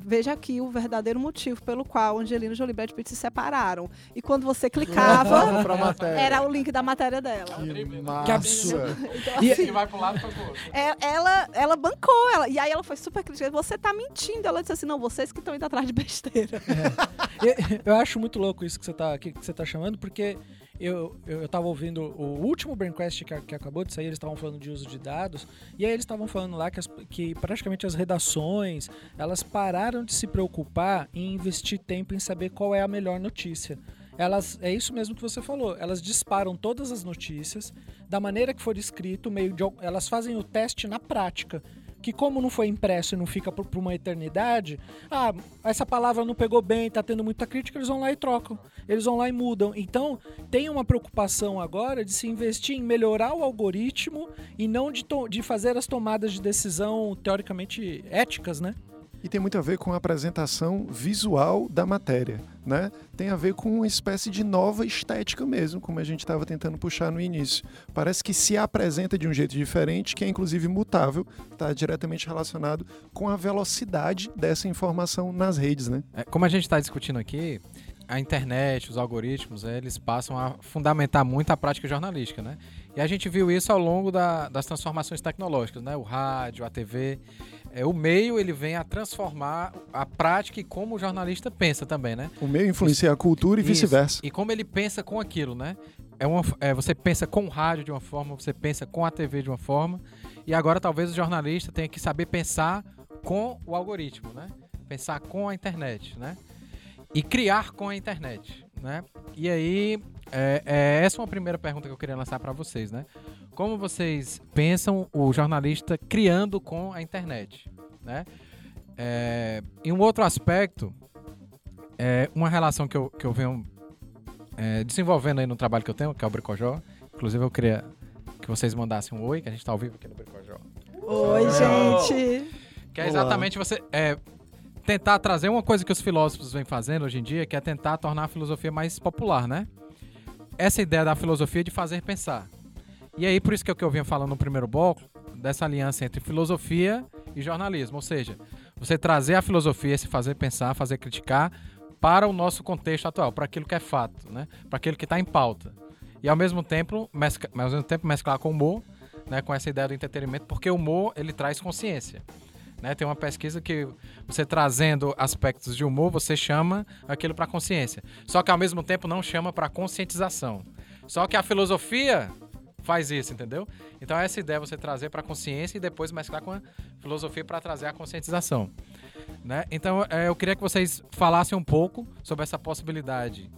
S5: Veja aqui o verdadeiro motivo pelo qual Angelina Jolie e Brad Pitt se separaram. E quando você clicava, era o link da matéria dela.
S2: Que.
S4: Que absurdo.
S5: Então,
S4: E-
S5: assim,
S3: vai pro lado outro.
S5: é- ela, ela bancou, ela, e aí ela foi super crítica. Você tá mentindo. Ela disse assim: não, vocês que estão indo atrás de besteira.
S4: Eu, eu acho muito louco isso que você tá, que, que você tá chamando, porque eu, eu, eu tava ouvindo o último Braincast que, que acabou de sair, eles estavam falando de uso de dados, e aí eles estavam falando lá que, as- que praticamente as redações, elas pararam de se preocupar em investir tempo em saber qual é a melhor notícia. Elas, é isso mesmo que você falou, elas disparam todas as notícias da maneira que for escrito, meio de, elas fazem o teste na prática. Que como não foi impresso e não fica por, por uma eternidade, ah, essa palavra não pegou bem, tá tendo muita crítica, eles vão lá e trocam. Eles vão lá e mudam. Então, tem uma preocupação agora de se investir em melhorar o algoritmo e não de, de fazer as tomadas de decisão teoricamente éticas, né?
S2: E tem muito a ver com a apresentação visual da matéria, né? Tem a ver com uma espécie de nova estética mesmo, como a gente estava tentando puxar no início. Parece que se apresenta de um jeito diferente, que é inclusive mutável, está diretamente relacionado com a velocidade dessa informação nas redes, né?
S3: É, como a gente está discutindo aqui, a internet, os algoritmos, eles passam a fundamentar muito a prática jornalística, né? E a gente viu isso ao longo da- das transformações tecnológicas, né? O rádio, a TV. É, o meio, ele vem a transformar a prática e como o jornalista pensa também, né?
S2: O meio influencia a cultura e vice-versa.
S3: E como ele pensa com aquilo, né? É uma, é, você pensa com o rádio de uma forma, você pensa com a TV de uma forma, e agora talvez o jornalista tenha que saber pensar com o algoritmo, né? Pensar com a internet, né? E criar com a internet, né? E aí, é, é, essa é uma primeira pergunta que eu queria lançar para vocês, né? Como vocês pensam o jornalista criando com a internet, né? É, e um outro aspecto é uma relação que eu, que eu venho é, desenvolvendo aí no trabalho que eu tenho, que é o Bricojó. Inclusive, eu queria que vocês mandassem um oi, que a gente tá ao vivo aqui no Bricojó.
S5: Oi, gente.
S3: Que é
S2: Olá.
S3: exatamente você é, tentar trazer uma coisa que os filósofos vêm fazendo hoje em dia, que é tentar tornar a filosofia mais popular, né? Essa ideia da filosofia de fazer pensar. E aí, por isso que é o que eu vinha falando no primeiro bloco, dessa aliança entre filosofia e jornalismo. Ou seja, você trazer a filosofia, esse fazer pensar, fazer criticar, para o nosso contexto atual, para aquilo que é fato, né? Para aquilo que está em pauta. E ao mesmo tempo, mescla, ao mesmo tempo mesclar com o humor, né? Com essa ideia do entretenimento, porque o humor ele traz consciência. Né? Tem uma pesquisa que você trazendo aspectos de humor, você chama aquilo para consciência. Só que ao mesmo tempo não chama para conscientização. Só que a filosofia faz isso, entendeu? Então essa ideia é você trazer para consciência e depois mesclar com a filosofia para trazer a conscientização. Né? Então é, eu queria que vocês falassem um pouco sobre essa possibilidade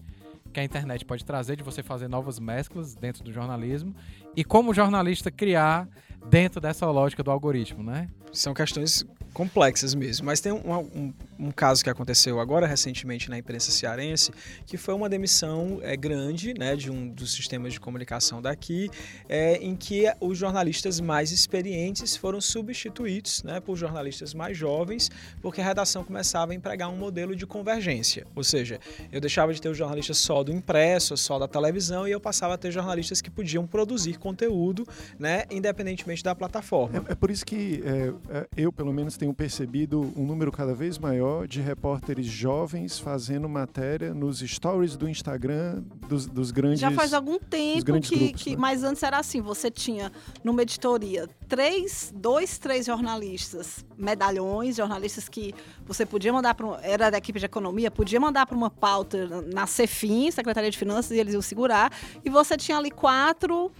S3: que a internet pode trazer de você fazer novas mesclas dentro do jornalismo e como jornalista criar dentro dessa lógica do algoritmo, né?
S6: São questões complexas mesmo. Mas tem um, um, um caso que aconteceu agora recentemente na imprensa cearense, que foi uma demissão é, grande né, de um dos sistemas de comunicação daqui, é, em que os jornalistas mais experientes foram substituídos né, por jornalistas mais jovens, porque a redação começava a empregar um modelo de convergência. Ou seja, eu deixava de ter o jornalista só do impresso, só da televisão, e eu passava a ter jornalistas que podiam produzir conteúdo, né, independentemente da plataforma.
S2: É, é por isso que é, é, eu, pelo menos, tenho percebido um número cada vez maior de repórteres jovens fazendo matéria nos stories do Instagram dos, dos grandes.
S5: Já faz algum tempo que,
S2: grupos,
S5: que
S2: né?
S5: mas antes era assim, você tinha numa editoria três, dois, três jornalistas, medalhões, jornalistas que você podia mandar para era da equipe de economia, podia mandar para uma pauta na Cefim, Secretaria de Finanças, e eles iam segurar, e você tinha ali quatro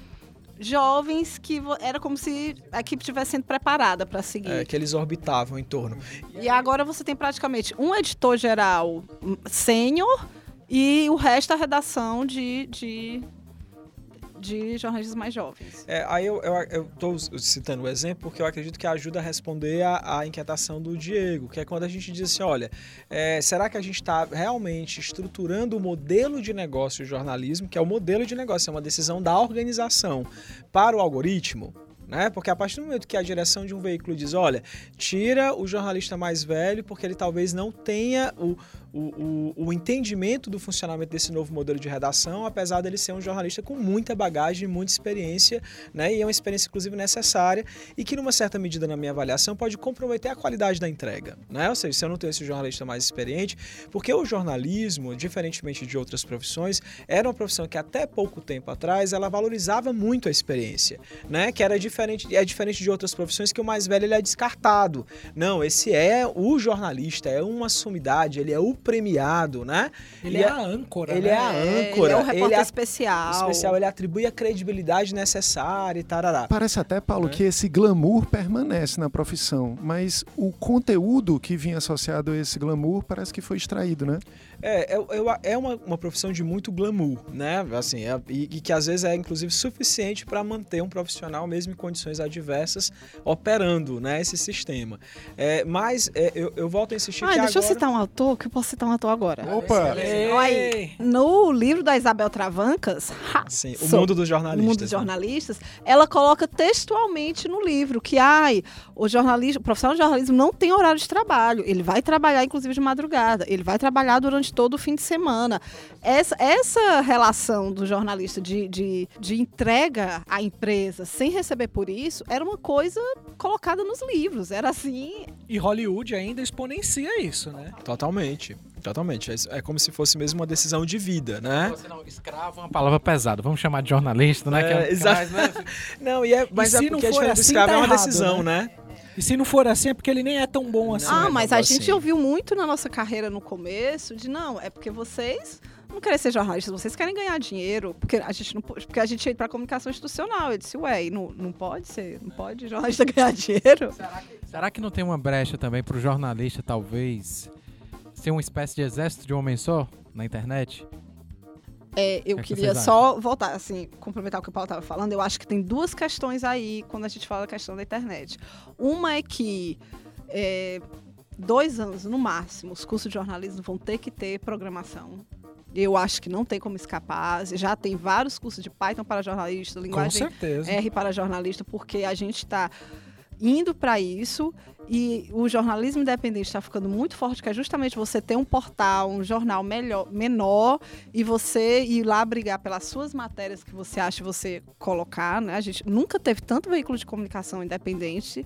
S5: jovens que era como se a equipe estivesse sendo preparada para seguir.
S6: É, que eles orbitavam em torno.
S5: E agora você tem praticamente um editor geral hum, sênior e o resto a redação de, de, de jornalistas mais jovens.
S6: É, aí eu, tô citando o exemplo porque eu acredito que ajuda a responder a inquietação do Diego, que é quando a gente diz assim, olha, é, será que a gente está realmente estruturando o modelo de negócio de jornalismo, que é o modelo de negócio, é uma decisão da organização para o algoritmo? Né? Porque a partir do momento que a direção de um veículo diz, olha, tira o jornalista mais velho porque ele talvez não tenha o, o, o, o entendimento do funcionamento desse novo modelo de redação, apesar dele ser um jornalista com muita bagagem, muita experiência, né? E é uma experiência, inclusive, necessária e que, numa certa medida, na minha avaliação, pode comprometer a qualidade da entrega, né? Ou seja, se eu não tenho esse jornalista mais experiente, porque o jornalismo, diferentemente de outras profissões, era uma profissão que até pouco tempo atrás ela valorizava muito a experiência, né? Que era diferente, é diferente de outras profissões que o mais velho ele é descartado. Não, esse é o jornalista, é uma sumidade, ele é o premiado, né?
S4: Ele
S6: E
S4: é
S6: a-
S4: âncora,
S6: ele
S4: né?
S6: é a
S5: É,
S6: âncora,
S5: Ele é um repórter
S6: ele é-
S5: especial.
S6: especial, ele atribui a credibilidade necessária e tarará.
S2: Parece até, Paulo,
S6: Né?
S2: que esse glamour permanece na profissão, mas o conteúdo que vinha associado a esse glamour parece que foi extraído, né?
S6: É, é, é uma, uma profissão de muito glamour, né? Assim, é- e, e que às vezes é inclusive suficiente para manter um profissional, mesmo em condições adversas, operando né, esse sistema. É, mas é, eu, eu volto a insistir
S5: Ah,
S6: que
S5: deixa eu
S6: agora...
S5: citar um autor, que eu posso citar um autor agora.
S2: Opa!
S5: Aí, no livro da Isabel Travancas, ha,
S6: Sim, o mundo dos jornalistas.
S5: mundo dos
S6: né?
S5: jornalistas, ela coloca textualmente no livro que ai, o jornalista, o profissional de jornalismo não tem horário de trabalho. Ele vai trabalhar, inclusive, de madrugada. Ele vai trabalhar durante todo o fim de semana. Essa, essa relação do jornalista de, de, de entrega à empresa sem receber por isso era uma coisa colocada nos livros. Era assim.
S4: E Hollywood ainda exponencia isso, né?
S6: Totalmente, totalmente. É, é como se fosse mesmo uma decisão de vida, né?
S3: Você não, escravo é uma palavra pesada. Vamos chamar de jornalista, né?
S6: É,
S3: que é, que é
S6: exato.
S3: mais, né? [laughs]
S6: Não, e é, mas
S4: E
S6: é
S4: se
S6: porque
S4: não
S6: a
S4: for assim,
S6: escravo
S4: tá
S6: é uma
S4: errado,
S6: decisão, né?
S4: E se não for assim, é porque ele nem é tão bom assim.
S5: ah,
S6: é
S5: mas a gente
S6: assim.
S5: ouviu muito na nossa carreira no começo de não, é porque vocês não querem ser jornalistas, vocês querem ganhar dinheiro, porque a gente não pode- porque a gente ia para comunicação institucional. Eu disse, ué, e não, não pode ser, não pode jornalista [laughs] ganhar dinheiro?
S3: Será que não tem uma brecha também pro jornalista, talvez, ser uma espécie de exército de um homem só na internet?
S5: É, eu
S3: é que
S5: queria só voltar, assim, complementar o que o Paulo estava falando. Eu acho que tem duas questões aí quando a gente fala a questão da internet. Uma é que é, dois anos no máximo, os cursos de jornalismo vão ter que ter programação. Eu acho que não tem como escapar. Já tem vários cursos de Python para jornalista, linguagem. R para jornalista, porque a gente está indo para isso e o jornalismo independente está ficando muito forte, que é justamente você ter um portal, um jornal melhor, menor e você ir lá brigar pelas suas matérias que você acha você colocar, né? A gente nunca teve tanto veículo de comunicação independente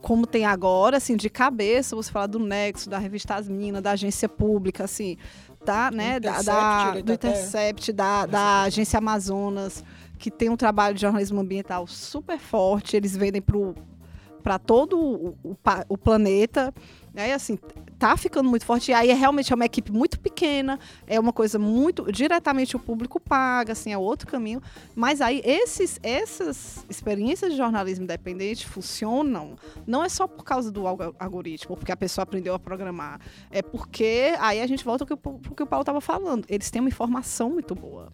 S5: como tem agora, assim, de cabeça, você fala do Nexo, da revista As Minas, da agência pública, assim, tá, né, da,
S4: Intercept,
S5: da-
S4: ele
S5: do Intercept, da, da agência Amazonas, que tem um trabalho de jornalismo ambiental super forte, eles vendem para todo o, o o planeta, né, assim, tá ficando muito forte, e aí é realmente é uma equipe muito pequena, é uma coisa muito, diretamente o público paga, assim, é outro caminho, mas aí esses, essas experiências de jornalismo independente funcionam não é só por causa do algo- algoritmo, porque a pessoa aprendeu a programar. É porque aí a gente volta para o que o Paulo estava falando. Eles têm uma informação muito boa.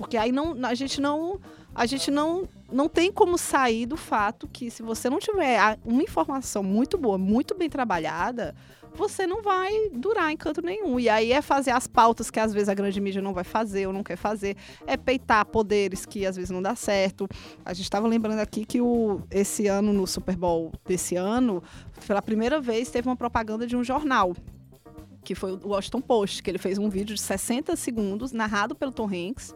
S5: Porque aí não, a gente não a gente não, não tem como sair do fato que se você não tiver uma informação muito boa, muito bem trabalhada, você não vai durar em canto nenhum. E aí é fazer as pautas que às vezes a grande mídia não vai fazer ou não quer fazer, é peitar poderes que às vezes não dá certo. A gente estava lembrando aqui que o, esse ano, no Super Bowl desse ano, pela primeira vez teve uma propaganda de um jornal. Que foi o Washington Post, que ele fez um vídeo de 60 segundos, narrado pelo Tom Hanks,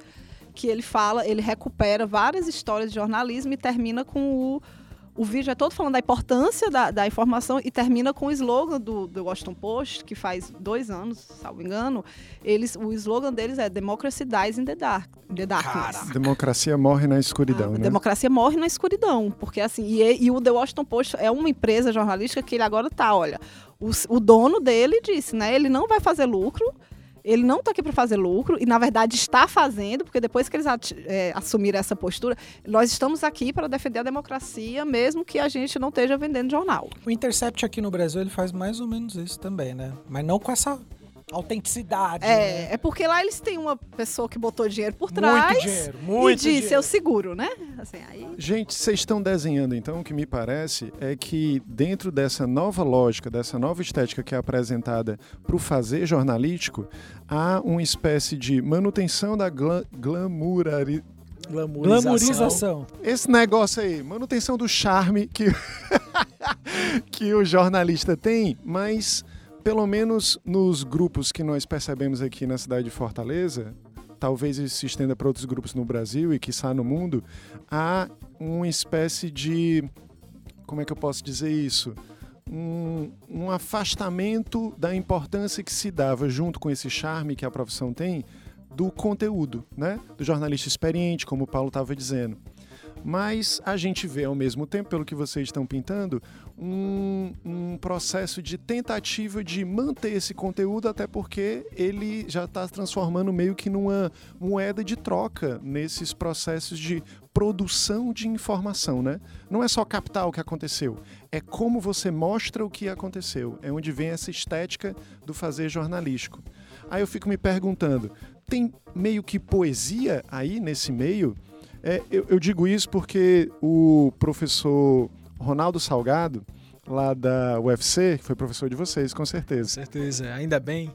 S5: que ele fala, ele recupera várias histórias de jornalismo e termina com o. O vídeo é todo falando da importância da, da informação e termina com o slogan do, do Washington Post, que faz dois anos, salvo engano. Eles, o slogan deles é Democracy dies in the, dark, in the darkness.
S2: Democracia morre na escuridão,
S5: A
S2: né?
S5: democracia morre na escuridão, porque assim, e, e o The Washington Post é uma empresa jornalística que ele agora tá, olha, o, o dono dele disse, né, ele não vai fazer lucro, ele não está aqui para fazer lucro e na verdade está fazendo, porque depois que eles é, assumiram essa postura, nós estamos aqui para defender a democracia, mesmo que a gente não esteja vendendo jornal.
S4: O Intercept aqui no Brasil ele faz mais ou menos isso também, né? Mas não com essa autenticidade. né?
S5: É, é porque lá eles têm uma pessoa que botou dinheiro por trás
S4: Muito dinheiro, muito
S5: e disse,
S4: dinheiro.
S5: eu seguro, né? Assim, aí...
S2: Gente, vocês estão desenhando, então, o que me parece é que dentro dessa nova lógica, dessa nova estética que é apresentada para o fazer jornalístico, há uma espécie de manutenção da gla.
S6: Glamourização.
S2: Esse negócio aí, manutenção do charme que, [laughs] que o jornalista tem, mas pelo menos nos grupos que nós percebemos aqui na cidade de Fortaleza, talvez isso se estenda para outros grupos no Brasil e quiçá no mundo, há uma espécie de. Como é que eu posso dizer isso? Um, um afastamento da importância que se dava junto com esse charme que a profissão tem do conteúdo, né? Do jornalista experiente, como o Paulo estava dizendo. Mas a gente vê ao mesmo tempo, pelo que vocês estão pintando, um, um processo de tentativa de manter esse conteúdo, até porque ele já está transformando meio que numa moeda de troca nesses processos de produção de informação, né? Não é só captar o que aconteceu, é como você mostra o que aconteceu. É onde vem essa estética do fazer jornalístico. Aí eu fico me perguntando, tem meio que poesia aí nesse meio? É, eu, eu digo isso porque o professor Ronaldo Salgado, lá da UFC, que foi professor de vocês, com
S6: Com
S2: certeza.
S6: certeza, ainda bem.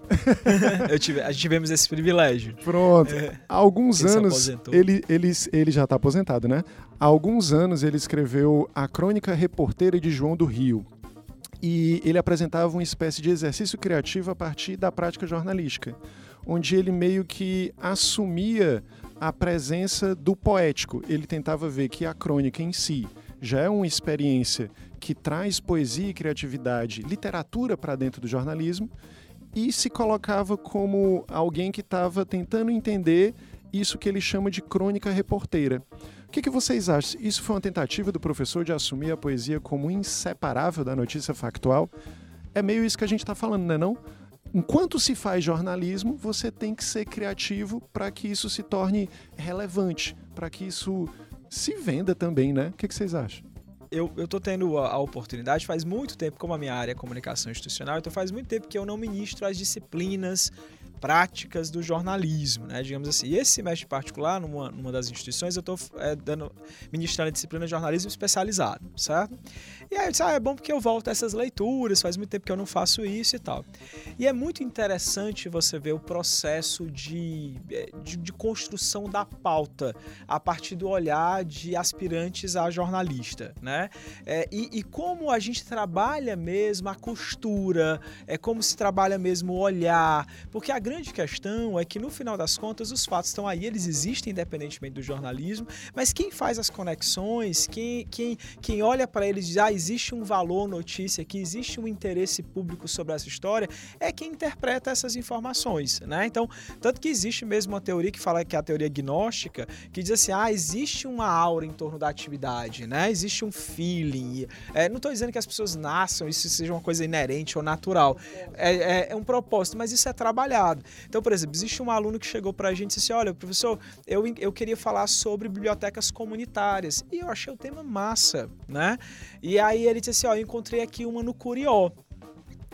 S6: [laughs] Tive, a gente tivemos esse privilégio.
S2: Pronto. Há alguns
S6: Ele
S2: anos, ele, ele, ele já está aposentado, né? Há alguns anos ele escreveu A Crônica Reporteira de João do Rio. E ele apresentava uma espécie de exercício criativo a partir da prática jornalística, onde ele meio que assumia a presença do poético. Ele tentava ver que a crônica em si já é uma experiência que traz poesia e criatividade, literatura para dentro do jornalismo, e se colocava como alguém que estava tentando entender isso que ele chama de crônica reporteira. O que, que vocês acham? Isso foi uma tentativa do professor de assumir a poesia como inseparável da notícia factual? É meio isso que a gente está falando, não é não? Enquanto se faz jornalismo, você tem que ser criativo para que isso se torne relevante, para que isso se venda também, né? O que, que vocês acham?
S6: eu, tô tendo a, a oportunidade faz muito tempo, como a minha área é comunicação institucional, então faz muito tempo que eu não ministro as disciplinas práticas do jornalismo, né? Digamos assim. E esse semestre particular, numa, numa das instituições, eu estou é, dando, ministrando a disciplina de jornalismo especializado, certo? E aí eu disse, ah, é bom porque eu volto a essas leituras, faz muito tempo que eu não faço isso e tal. E é muito interessante você ver o processo de, é, de, de construção da pauta a partir do olhar de aspirantes a jornalista, né? É, e, e, como a gente trabalha mesmo a costura, é como se trabalha mesmo o olhar, porque a grande questão é que no final das contas os fatos estão aí, eles existem independentemente do jornalismo, mas quem faz as conexões, quem, quem, quem olha para eles e diz, ah, existe um valor notícia, que existe um interesse público sobre essa história, é quem interpreta essas informações, né? Então, tanto que existe mesmo uma teoria que fala que é a teoria gnóstica, que diz assim, ah, existe uma aura em torno da atividade, né? Existe um feeling. É, não estou dizendo que as pessoas nasçam, isso seja uma coisa inerente ou natural. É, é, é, um propósito, mas isso é trabalhado. Então, por exemplo, existe um aluno que chegou para a gente e disse assim, olha, professor, eu, eu queria falar sobre bibliotecas comunitárias. E eu achei o tema massa, né? E aí ele disse assim, ó, eu encontrei aqui uma no Curió.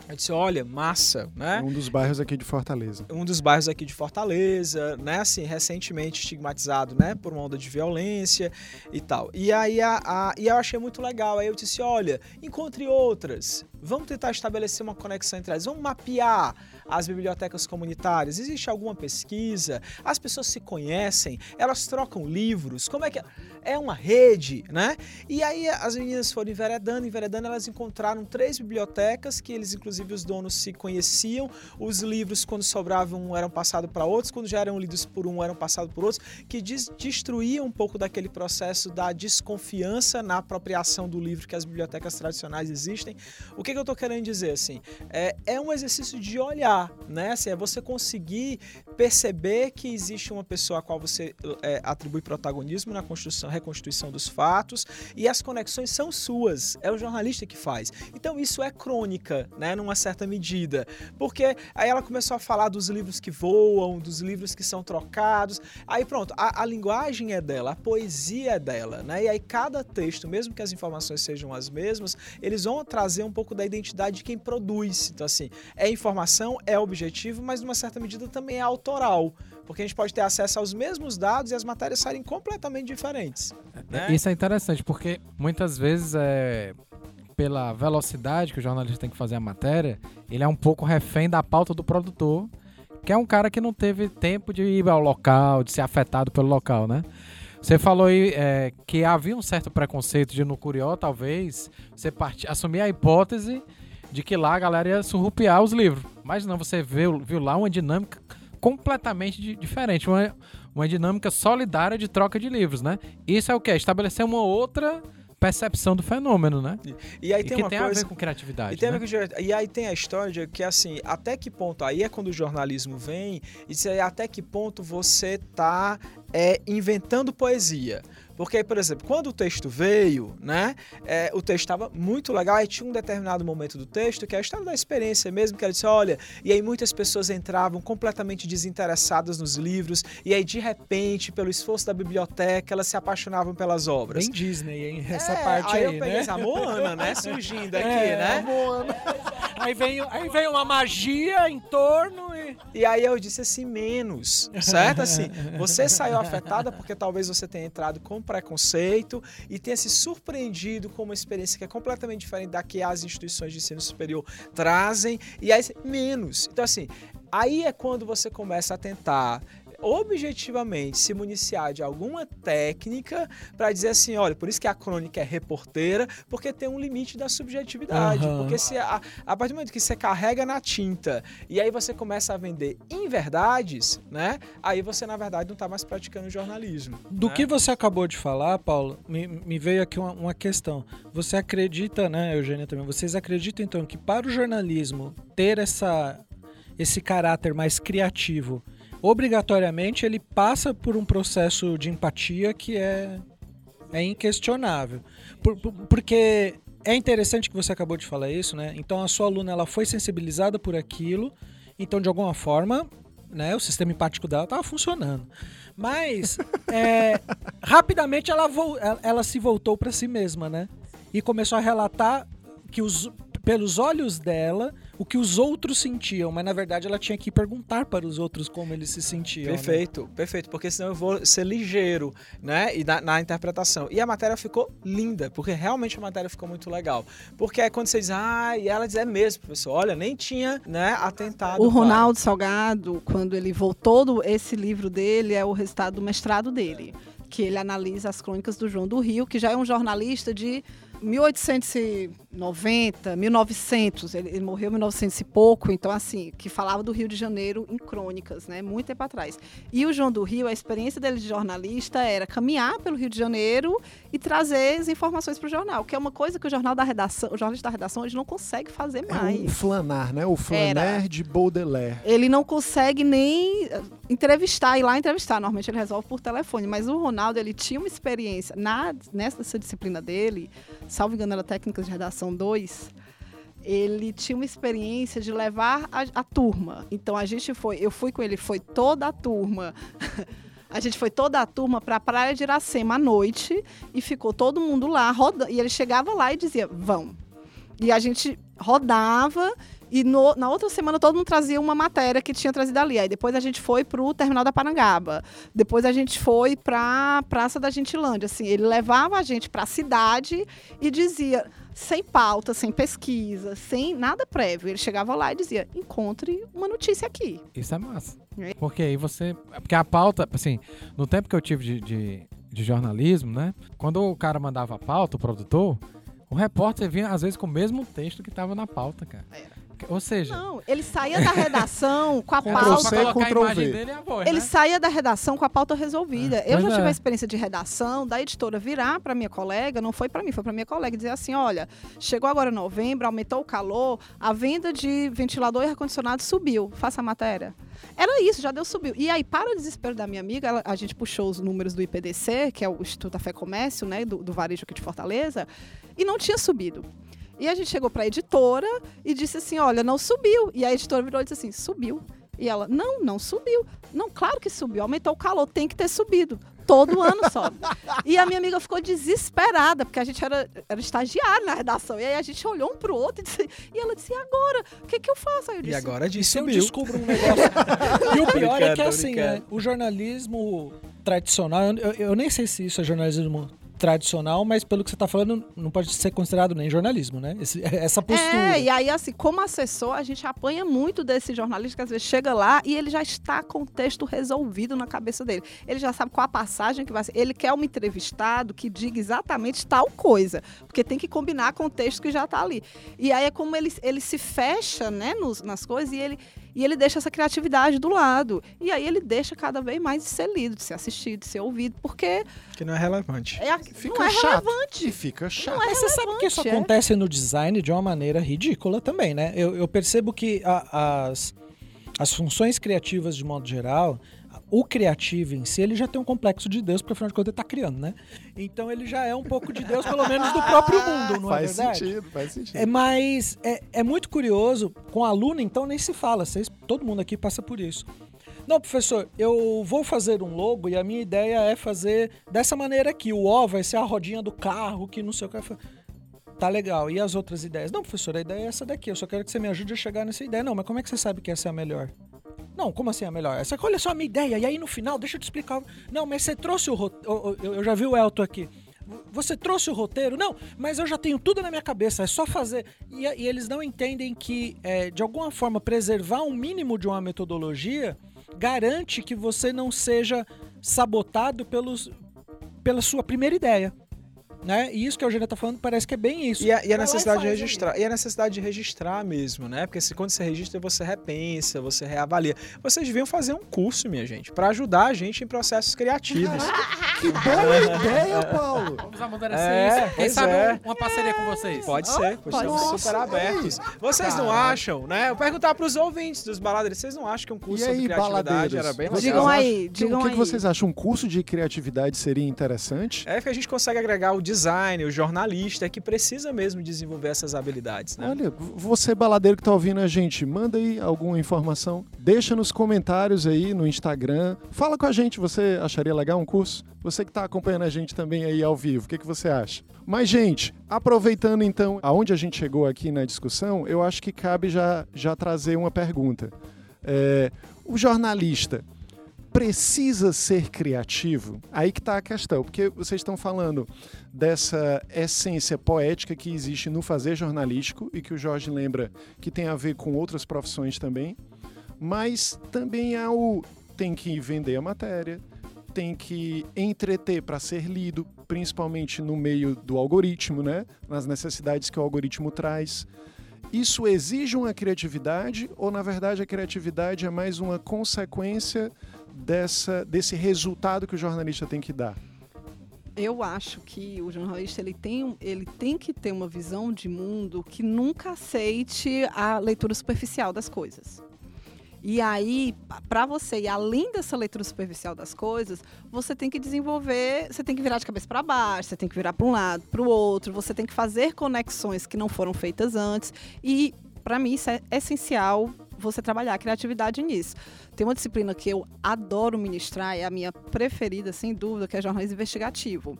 S6: Eu disse, olha, massa, né?
S2: Um dos bairros aqui de Fortaleza.
S6: Um dos bairros aqui de Fortaleza, né? Assim, recentemente estigmatizado, né? Por uma onda de violência e tal. E aí a, a, e eu achei muito legal. Aí eu disse, olha, encontre outras. Vamos tentar estabelecer uma conexão entre elas. Vamos mapear as bibliotecas comunitárias? Existe alguma pesquisa? As pessoas se conhecem? Elas trocam livros? Como é que é? É uma rede, né? E aí as meninas foram enveredando, enveredando, elas encontraram três bibliotecas que eles, inclusive, os donos se conheciam. Os livros, quando sobravam, eram passados para outros, quando já eram lidos por um, eram passados por outros, que destruíam um pouco daquele processo da desconfiança na apropriação do livro que as bibliotecas tradicionais existem. O que, que eu estou querendo dizer, assim? É, é um exercício de olhar né? Assim, é você conseguir perceber que existe uma pessoa a qual você é, atribui protagonismo na construção, reconstituição dos fatos e as conexões são suas, é o jornalista que faz. Então isso é crônica, né? Numa certa medida, porque aí ela começou a falar dos livros que voam, dos livros que são trocados, aí pronto, a, a linguagem é dela, a poesia é dela, né? E aí cada texto, mesmo que as informações sejam as mesmas, eles vão trazer um pouco da identidade de quem produz. Então assim, é informação, é objetivo, mas numa certa medida também é autoral, porque a gente pode ter acesso aos mesmos dados e as matérias saírem completamente diferentes. Né?
S3: Isso é interessante, porque muitas vezes é pela velocidade que o jornalista tem que fazer a matéria, ele é um pouco refém da pauta do produtor, que é um cara que não teve tempo de ir ao local, de ser afetado pelo local, né? Você falou aí é, que havia um certo preconceito de no Curió, talvez, você part... assumir a hipótese de que lá a galera ia surrupiar os livros. Mas não, você viu, viu lá uma dinâmica completamente diferente, uma, uma dinâmica solidária de troca de livros, né? Isso é o que? Estabelecer uma outra percepção do fenômeno, né?
S6: E, e aí
S3: e
S6: tem
S3: que
S6: uma
S3: tem
S6: coisa...
S3: a ver com criatividade.
S6: E, tem
S3: né?
S6: com... e aí tem a história de que, assim, até que ponto, aí é quando o jornalismo vem, e diz até que ponto você tá é, inventando poesia. Porque, por exemplo, quando o texto veio, né, é, o texto estava muito legal, e tinha um determinado momento do texto que é a história da experiência mesmo, que ela disse, olha, e aí muitas pessoas entravam completamente desinteressadas nos livros, e aí de repente, pelo esforço da biblioteca, elas se apaixonavam pelas obras.
S4: Bem Disney, hein? Essa
S6: É,
S4: parte aí,
S6: eu peguei
S4: né?
S6: essa Moana, né, surgindo [laughs] aqui,
S4: É,
S6: né?
S4: Aí vem, aí vem uma magia em torno e...
S6: E aí eu disse assim, menos, certo? Assim, você saiu afetada porque talvez você tenha entrado com preconceito e tenha se surpreendido com uma experiência que é completamente diferente da que as instituições de ensino superior trazem, e aí menos. Então, assim, aí é quando você começa a tentar objetivamente se municiar de alguma técnica para dizer assim, olha, por isso que a crônica é reporteira, porque tem um limite da subjetividade,
S4: Aham.
S6: porque se a, a partir do momento que você carrega na tinta e aí você começa a vender inverdades, né? Aí você na verdade não está mais praticando jornalismo.
S4: Do
S6: né?
S4: que você acabou de falar, Paulo, me, me veio aqui uma, uma questão. Você acredita, né, Eugênia também, vocês acreditam então que para o jornalismo ter essa, esse caráter mais criativo, obrigatoriamente ele passa por um processo de empatia que é, é inquestionável. Por- por- porque é interessante que você acabou de falar isso, né? Então a sua aluna ela foi sensibilizada por aquilo, então de alguma forma, né, o sistema empático dela estava funcionando. Mas [laughs] é, rapidamente ela, ela- ela se voltou para si mesma, né? E começou a relatar que os pelos olhos dela o que os outros sentiam, mas na verdade ela tinha que perguntar para os outros como eles se sentiam. né?
S6: Perfeito, perfeito, porque senão eu vou ser ligeiro, né? E na, na interpretação. E a matéria ficou linda, porque realmente a matéria ficou muito legal. Porque é quando você diz, ah, e ela diz, é mesmo, professor, olha, nem tinha, né, atentado.
S5: O
S6: para-
S5: Ronaldo Salgado, quando ele voltou, do, esse livro dele é o resultado do mestrado dele, que ele analisa as crônicas do João do Rio, que já é um jornalista de 1890, 1900, ele, ele morreu em 1900 e pouco, então assim, que falava do Rio de Janeiro em crônicas, né, muito tempo atrás. E o João do Rio, a experiência dele de jornalista era caminhar pelo Rio de Janeiro e trazer as informações para o jornal, que é uma coisa que o jornal da redação, o jornalista da redação, hoje não consegue fazer
S2: É
S5: mais.
S2: o Flanar, né? O Flaner
S5: Era.
S2: de Baudelaire.
S5: Ele não consegue nem eh, entrevistar, ir lá entrevistar. Normalmente ele resolve por telefone. Mas o Ronaldo, ele tinha uma experiência na, nessa disciplina dele, salvo engano, era Técnicas de Redação 2. Ele tinha uma experiência de levar a, a turma. Então a gente foi, eu fui com ele, foi toda a turma. [laughs] A gente foi toda a turma para a Praia de Iracema à noite e ficou todo mundo lá rodando. E ele chegava lá e dizia: vão. E a gente rodava e no- na outra semana todo mundo trazia uma matéria que tinha trazido ali. Aí depois a gente foi pro terminal da Parangaba. Depois a gente foi pra Praça da Gentilândia. Assim, ele levava a gente pra cidade e dizia, sem pauta, sem pesquisa, sem nada prévio. Ele chegava lá e dizia: encontre uma notícia aqui.
S3: Isso é massa.
S5: É.
S3: Porque aí você. Porque a pauta, assim, no tempo que eu tive de, de, de jornalismo, né? Quando o cara mandava a pauta, o produtor, o repórter vinha, às vezes, com o mesmo texto que tava na pauta, cara. Ou seja,
S5: Não, ele saía da redação com a pauta.
S2: C, Ctrl
S3: a imagem
S2: V.
S3: dele a voz,
S5: Ele
S3: né?
S5: saía da redação com a pauta resolvida.
S3: É,
S5: eu já
S3: pois
S5: tive
S3: é.
S5: a experiência de redação da editora virar para minha colega, não foi para mim, foi para minha colega e dizer assim: olha, chegou agora novembro, aumentou o calor, a venda de ventilador e ar-condicionado subiu. Faça a matéria. Era isso, já deu subiu. E aí, para o desespero da minha amiga, ela- a gente puxou os números do IPDC, que é o Instituto da Fé Comércio, né, do, do varejo aqui de Fortaleza, e não tinha subido. E a gente chegou para a editora e disse assim: olha, não subiu. E a editora virou e disse assim: subiu. E ela: não, não subiu. Não, claro que subiu. Aumentou o calor, tem que ter subido. Todo ano sobe. E a minha amiga ficou desesperada, porque a gente era, era estagiário na redação. E aí a gente olhou um pro outro e, disse, e ela disse: e agora? O que, que eu faço? Aí eu
S6: E
S5: disse:
S6: agora
S4: E
S6: disse
S4: se eu
S6: subiu.
S4: descubro um negócio. [laughs] e o pior é que
S6: brincando,
S4: assim, né, o jornalismo tradicional, eu, eu- eu nem sei se isso é jornalismo tradicional, mas pelo que você está falando, não pode ser considerado nem jornalismo, né? Esse- [laughs] essa postura.
S5: É, e aí, assim, como assessor, a gente apanha muito desse jornalista que às vezes chega lá e ele já está com o texto resolvido na cabeça dele. Ele já sabe qual a passagem que vai ser. Ele quer um entrevistado que diga exatamente tal coisa, porque tem que combinar com o texto que já está ali. E aí é como ele, ele se fecha né, nos- nas coisas e ele, e ele deixa essa criatividade do lado. E aí ele deixa cada vez mais de ser lido, de ser assistido, de ser ouvido, porque
S6: Que não é relevante.
S5: é,
S2: Fica
S5: não é
S2: chato.
S5: relevante.
S2: E fica chato.
S5: Não é
S4: Mas você sabe que isso
S5: é.
S4: acontece no design de uma maneira ridícula também, né? Eu, eu percebo que a- as, as funções criativas, de modo geral, o criativo em si, ele já tem um complexo de Deus, porque afinal de contas ele tá criando, né? Então ele já é um pouco de Deus, pelo menos do próprio mundo, não
S2: faz
S4: é verdade?
S2: sentido, faz sentido.
S4: É, mas é, é muito curioso, com aluno então nem se fala, vocês, todo mundo aqui passa por isso. Não, professor, eu vou fazer um logo e a minha ideia é fazer dessa maneira aqui. O O vai ser a rodinha do carro, que não sei o que. Tá legal. E as outras ideias? Não, professor, a ideia é essa daqui. Eu só quero que você me ajude a chegar nessa ideia. Não, mas como é que você sabe que essa é a melhor? Não, como assim a melhor? Essa, olha só a minha ideia. E aí no final, deixa eu te explicar. Não, mas você trouxe o roteiro. Eu já vi o Elton aqui. Você trouxe o roteiro? Não, mas eu já tenho tudo na minha cabeça, é só fazer. E, e eles não entendem que, é, de alguma forma, preservar um mínimo de uma metodologia garante que você não seja sabotado pelos, pela sua primeira ideia. Né? E isso que a Eugênia tá falando parece que é bem isso.
S6: E a, e a necessidade de registrar. E a necessidade de registrar mesmo, né? Porque se, quando você registra, você repensa, você reavalia. Vocês deviam fazer um curso, minha gente, para ajudar a gente em processos criativos. [laughs]
S2: Que boa ideia, Paulo!
S3: Vamos amadurecer
S6: É,
S3: isso. Quem sabe
S6: é.
S3: um- uma parceria com vocês.
S6: Pode ser, pois
S5: pode
S6: estamos super abertos. Vocês não
S2: Caraca.
S6: acham, né? Eu perguntar pros ouvintes dos baladeiros, vocês não acham que um curso
S2: E
S6: sobre
S2: aí,
S6: criatividade
S2: baladeiros?
S6: era bem
S2: Vocês
S5: Digam
S6: legal?
S5: aí,
S2: Que-
S5: digam
S2: o que, que
S5: aí.
S2: vocês acham? Um curso de criatividade seria interessante?
S6: É que a gente consegue agregar o designer, o jornalista, que precisa mesmo desenvolver essas habilidades. Né?
S2: Olha, você baladeiro que tá ouvindo a gente, manda aí alguma informação, deixa nos comentários aí no Instagram, fala com a gente, você acharia legal um curso? Você que está acompanhando a gente também aí ao vivo, o que, que você acha? Mas, gente, aproveitando então aonde a gente chegou aqui na discussão, eu acho que cabe já, já trazer uma pergunta. É, o jornalista precisa ser criativo? Aí que está a questão, porque vocês estão falando dessa essência poética que existe no fazer jornalístico e que o Jorge lembra que tem a ver com outras profissões também, mas também há o tem que vender a matéria, tem que entreter para ser lido, principalmente no meio do algoritmo, né? nas necessidades que o algoritmo traz. Isso exige uma criatividade ou, na verdade, a criatividade é mais uma consequência dessa, desse resultado que o jornalista tem que dar?
S5: Eu acho que o jornalista ele tem, ele tem que ter uma visão de mundo que nunca aceite a leitura superficial das coisas. E aí, para você ir além dessa leitura superficial das coisas, você tem que desenvolver, você tem que virar de cabeça para baixo, você tem que virar para um lado, para o outro, você tem que fazer conexões que não foram feitas antes. E, para mim, isso é essencial você trabalhar a criatividade nisso. Tem uma disciplina que eu adoro ministrar, é a minha preferida, sem dúvida, que é jornalismo investigativo.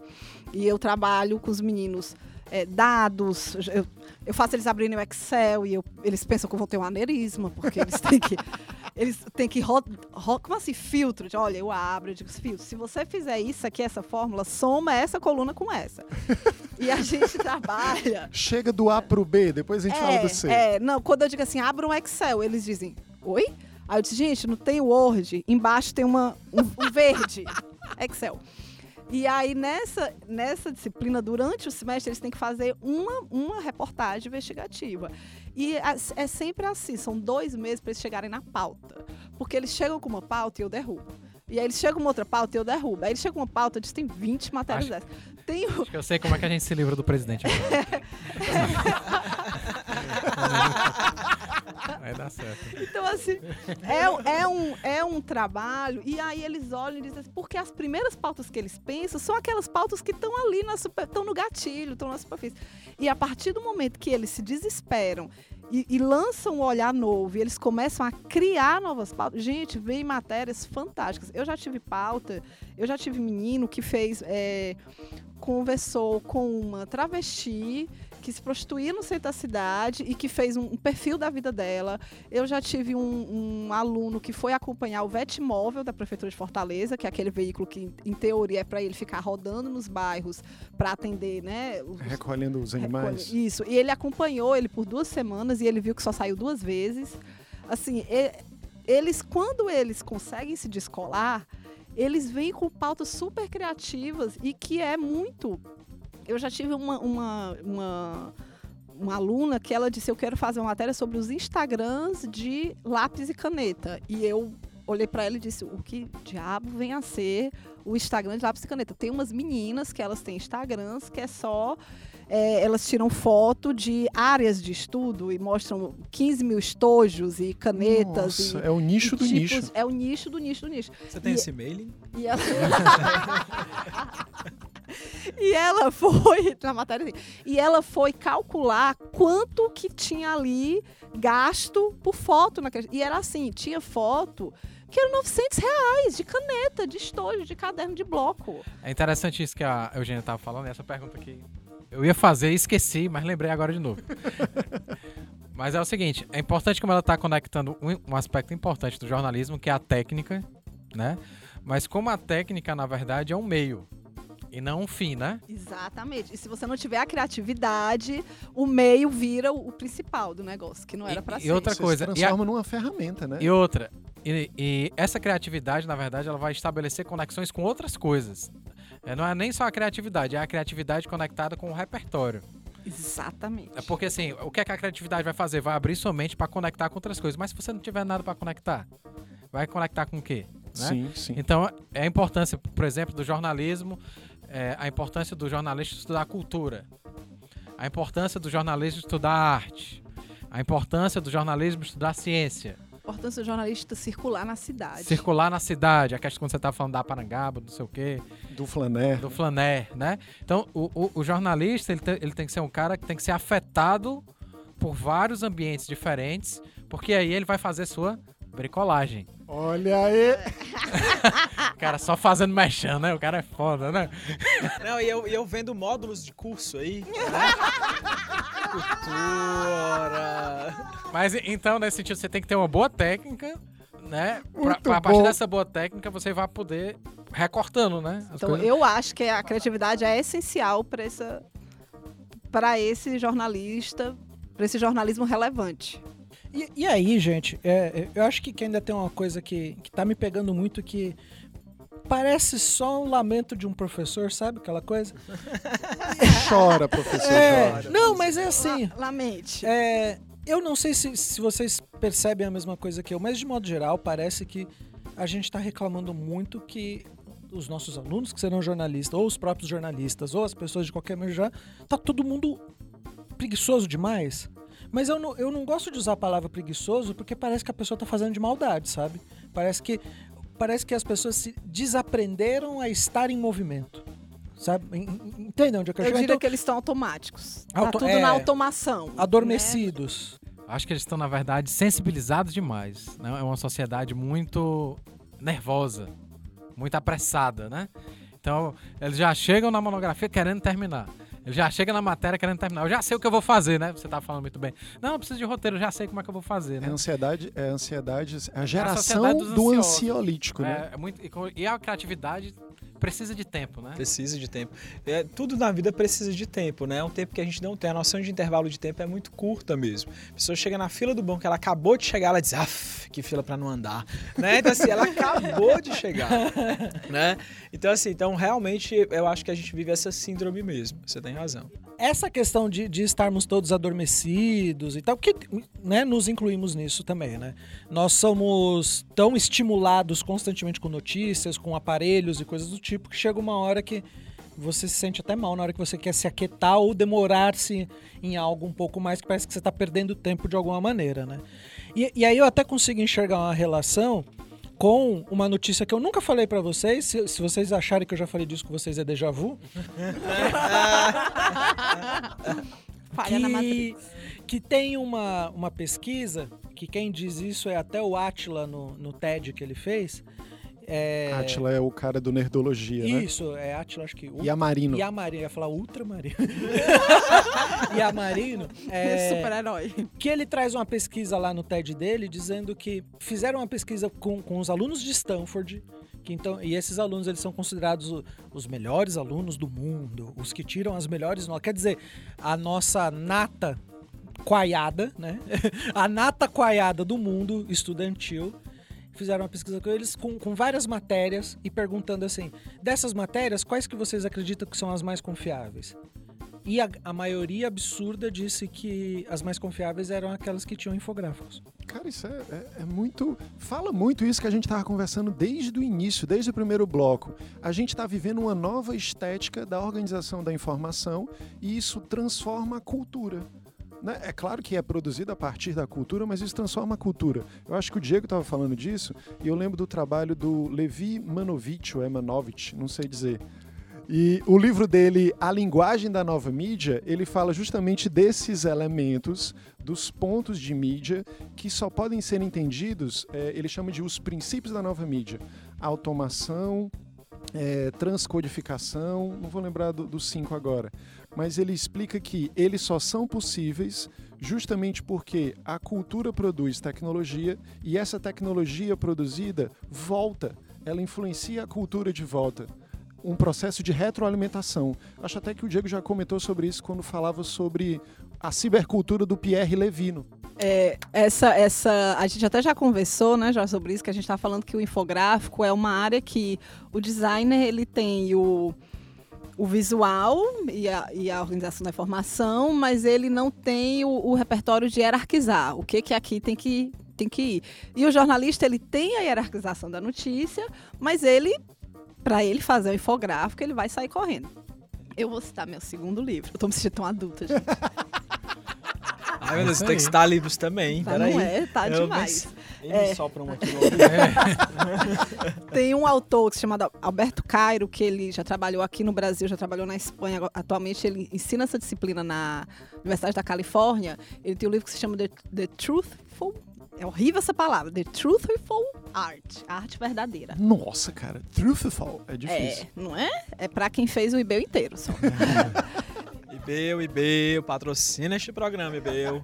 S5: E eu trabalho com os meninos é, dados, eu, eu, faço eles abrirem o Excel e eu, eles pensam que eu vou ter um aneurisma, porque eles têm que. Eles têm que. Ro, ro, como assim? Filtro. De, olha, eu abro, eu digo, filtro. Se você fizer isso aqui, essa fórmula, soma essa coluna com essa. [laughs] e a gente trabalha.
S2: Chega do A para o B, depois a gente
S5: é,
S2: fala do C.
S5: É, não, quando eu digo assim, abra um Excel, eles dizem, oi? Aí eu disse, gente, não tem Word, embaixo tem uma, um, um verde. Excel. E aí, nessa, nessa disciplina, durante o semestre, eles têm que fazer uma, uma reportagem investigativa. E é, sempre assim, são dois meses para eles chegarem na pauta. Porque eles chegam com uma pauta e eu derrubo. E aí eles chegam com outra pauta e eu derrubo. Aí eles chegam com uma pauta, eles têm 20 matérias acho, dessas. Tem
S3: o... Acho que eu sei como é que a gente se livra do presidente [laughs] Vai dar certo.
S5: Então, assim, é, é, um, é um trabalho, e aí eles olham e dizem assim, porque as primeiras pautas que eles pensam são aquelas pautas que estão ali, estão no gatilho, estão na superfície. E a partir do momento que eles se desesperam e, e, lançam um olhar novo e eles começam a criar novas pautas. Gente, vem matérias fantásticas. Eu já tive pauta, eu já tive menino que fez. É, conversou com uma travesti que se prostituía no centro da cidade e que fez um, um perfil da vida dela. Eu já tive um, um aluno que foi acompanhar o Vetmóvel da Prefeitura de Fortaleza, que é aquele veículo que, em teoria, é para ele ficar rodando nos bairros para atender, né?
S2: Os, Recolhendo os animais.
S5: Recolhe, isso. E ele acompanhou ele por duas semanas e ele viu que só saiu duas vezes. Assim, eles, quando eles conseguem se descolar, eles vêm com pautas super criativas e que é muito eu já tive uma, uma, uma, uma aluna que ela disse: Eu quero fazer uma matéria sobre os Instagrams de lápis e caneta. E eu olhei para ela e disse: O que diabo vem a ser o Instagram de lápis e caneta? Tem umas meninas que elas têm Instagrams que é só é, elas tiram foto de áreas de estudo e mostram 15 mil estojos e canetas.
S2: Nossa, e, é o nicho do tipos, nicho.
S5: É o nicho do nicho do nicho.
S6: Você tem e, esse mailing?
S5: E ela... [laughs] e ela [laughs] foi, na matéria e ela foi calcular quanto que tinha ali gasto por foto. Naquele, e era assim, tinha foto que era 900 reais de caneta, de estojo, de caderno de bloco.
S3: É interessante isso que a Eugênia estava falando, essa pergunta aqui eu ia fazer e esqueci, mas lembrei agora de novo. [laughs] mas é o seguinte, é importante como ela está conectando um, um aspecto importante do jornalismo, que é a técnica, né? Mas como a técnica, na verdade, é um meio. E não um fim, né?
S5: Exatamente. E se você não tiver a criatividade, o meio vira o principal do negócio, que não era para ser.
S3: E outra
S2: você
S3: coisa,
S2: se transforma
S3: a...
S2: numa ferramenta, né?
S3: E outra, e, e, essa criatividade, na verdade, ela vai estabelecer conexões com outras coisas. É, não é nem só a criatividade, é a criatividade conectada com o repertório.
S5: Exatamente.
S3: É porque assim, o que, é que a criatividade vai fazer? Vai abrir sua mente para conectar com outras coisas. Mas se você não tiver nada para conectar, vai conectar com o quê? Né?
S2: Sim, sim.
S3: Então, é a importância, por exemplo, do jornalismo, é, a importância do jornalista estudar cultura, a importância do jornalismo estudar arte, a importância do jornalismo estudar ciência.
S5: importância do jornalista circular na cidade.
S3: Circular na cidade, a questão quando você tá falando da Parangaba, não sei o quê,
S2: Do flané.
S3: do flané, né? Então, o, o- o jornalista, ele, tem- ele tem que ser um cara que tem que ser afetado por vários ambientes diferentes, porque aí ele vai fazer sua bricolagem.
S2: Olha aí.
S3: O [laughs] cara só fazendo mexendo, né? O cara é foda, né?
S6: Não, e eu, e eu vendo módulos de curso aí. Né? [laughs] Cultura.
S3: Mas então, nesse sentido, você tem que ter uma boa técnica, né? Pra,
S2: Muito
S3: pra- a partir dessa boa técnica, você vai poder recortando, né? As
S5: Então,
S3: coisas.
S5: eu acho que a criatividade é essencial para essa para esse jornalista, para esse jornalismo relevante.
S4: E, e aí, gente, é, é, eu acho que, que ainda tem uma coisa que, que tá me pegando muito que parece só um lamento de um professor, sabe aquela coisa? [laughs]
S2: Chora, professor,
S4: É,
S2: chora.
S4: não, mas é assim.
S5: La- Lamente.
S4: É, eu não sei se, se vocês percebem a mesma coisa que eu, mas de modo geral parece que a gente está reclamando muito que os nossos alunos que serão jornalistas, ou os próprios jornalistas, ou as pessoas de qualquer maneira, já tá todo mundo preguiçoso demais. Mas eu não, eu não gosto de usar a palavra preguiçoso porque parece que a pessoa tá fazendo de maldade, sabe? Parece que parece que as pessoas se desaprenderam a estar em movimento. Sabe? En- en- Entende onde é que eu,
S5: Eu diria
S4: Então,
S5: que eles estão automáticos. Tá
S4: Auto-
S5: tudo
S4: é.
S5: na automação. né?
S4: adormecidos.
S3: Acho que eles estão, na verdade, sensibilizados demais. Né? É uma sociedade muito nervosa, muito apressada, né? Então, eles já chegam na monografia querendo terminar. Já chegam na matéria querendo terminar. Eu já sei o que eu vou fazer, né? Você tá falando muito bem. Não, eu preciso de roteiro, eu já sei como é que eu vou fazer,
S2: É
S3: né?
S2: ansiedade, é ansiedade, é a geração
S3: sociedade dos
S2: do ansiolítico, né?
S3: É, é muito, e a criatividade precisa de tempo, né?
S6: Precisa de tempo. É, tudo na vida precisa de tempo, né? É um tempo que a gente não tem. A noção de intervalo de tempo é muito curta mesmo. A pessoa chega na fila do banco, ela acabou de chegar, ela diz, af, que fila pra não andar. Né? Então, assim, ela acabou de chegar. Né? Então, assim, então realmente eu acho que a gente vive essa síndrome mesmo. Você tem razão.
S4: essa questão de, de estarmos todos adormecidos e tal, porque né, nos incluímos nisso também, né? Nós somos tão estimulados constantemente com notícias, com aparelhos e coisas do tipo, que chega uma hora que você se sente até mal na hora que você quer se aquietar ou demorar-se em algo um pouco mais, que parece que você está perdendo tempo de alguma maneira, né? E, e aí eu até consigo enxergar uma relação com uma notícia que eu nunca falei pra vocês. Se, se vocês acharem que eu já falei disso com vocês é déjà vu. [laughs]
S5: Falha na matriz.
S4: que tem uma, uma pesquisa, que quem diz isso é até o Atila no, no TED que ele fez. É,
S2: Atila é o cara do Nerdologia, né?
S4: Isso, é Atila, acho que.
S2: E a Marino.
S4: E a Marino, ia falar Ultramarino. [laughs] e a Marino, é,
S5: Super-herói.
S4: que ele traz uma pesquisa lá no TED dele, dizendo que fizeram uma pesquisa com, com os alunos de Stanford, que então, e esses alunos eles são considerados os melhores alunos do mundo, os que tiram as melhores notas. Quer dizer, a nossa nata coaiada, né? [laughs] a nata coaiada do mundo estudantil. Fizeram uma pesquisa com eles com, com várias matérias e perguntando assim: dessas matérias, quais que vocês acreditam que são as mais confiáveis? E a, a maioria absurda disse que as mais confiáveis eram aquelas que tinham infográficos.
S2: Cara, isso é, é- é muito. Fala muito isso que a gente estava conversando desde o início, desde o primeiro bloco. A gente está vivendo uma nova estética da organização da informação e isso transforma a cultura. Né? É claro que é produzido a partir da cultura, mas isso transforma a cultura. Eu acho que o Diego estava falando disso e eu lembro do trabalho do Levi Manovich, ou Emanovich, não sei dizer. E o livro dele, A Linguagem da Nova Mídia, ele fala justamente desses elementos, dos pontos de mídia, que só podem ser entendidos, é, ele chama de os princípios da nova mídia. Automação, é, transcodificação, não vou lembrar do- dos cinco agora, mas ele explica que eles só são possíveis justamente porque a cultura produz tecnologia e essa tecnologia produzida volta, ela influencia a cultura de volta um processo de retroalimentação. Acho até que o Diego já comentou sobre isso quando falava sobre a cibercultura do Pierre Levino.
S5: É, essa, essa, a gente até já conversou, né, já sobre isso, que a gente está falando que o infográfico é uma área que o designer ele tem o, o visual e a, e a organização da informação, mas ele não tem o, o repertório de hierarquizar. O que que aqui tem que tem que ir. E o jornalista ele tem a hierarquização da notícia, mas ele para ele fazer o infográfico ele vai sair correndo. Eu vou citar meu segundo livro. Eu tô me sentindo tão adulta, gente. [laughs]
S6: Ai, meu Deus, tem que citar livros também,
S5: Tá,
S6: peraí.
S5: não é? Tá
S6: Eu
S5: demais.
S6: Ele
S5: É.
S6: sopra um aqui [laughs] no
S5: Tem um autor que se chama Alberto Cairo, que ele já trabalhou aqui no Brasil, já trabalhou na Espanha. Atualmente ele ensina essa disciplina na Universidade da Califórnia. Ele tem um livro que se chama The, The Truthful. É horrível essa palavra. The Truthful Art. A arte verdadeira.
S2: Nossa, cara, truthful é difícil.
S5: É, não é? É pra quem fez o IBEU inteiro só. [laughs]
S6: Ibeu, Ibeu, patrocina este programa, Ibeu.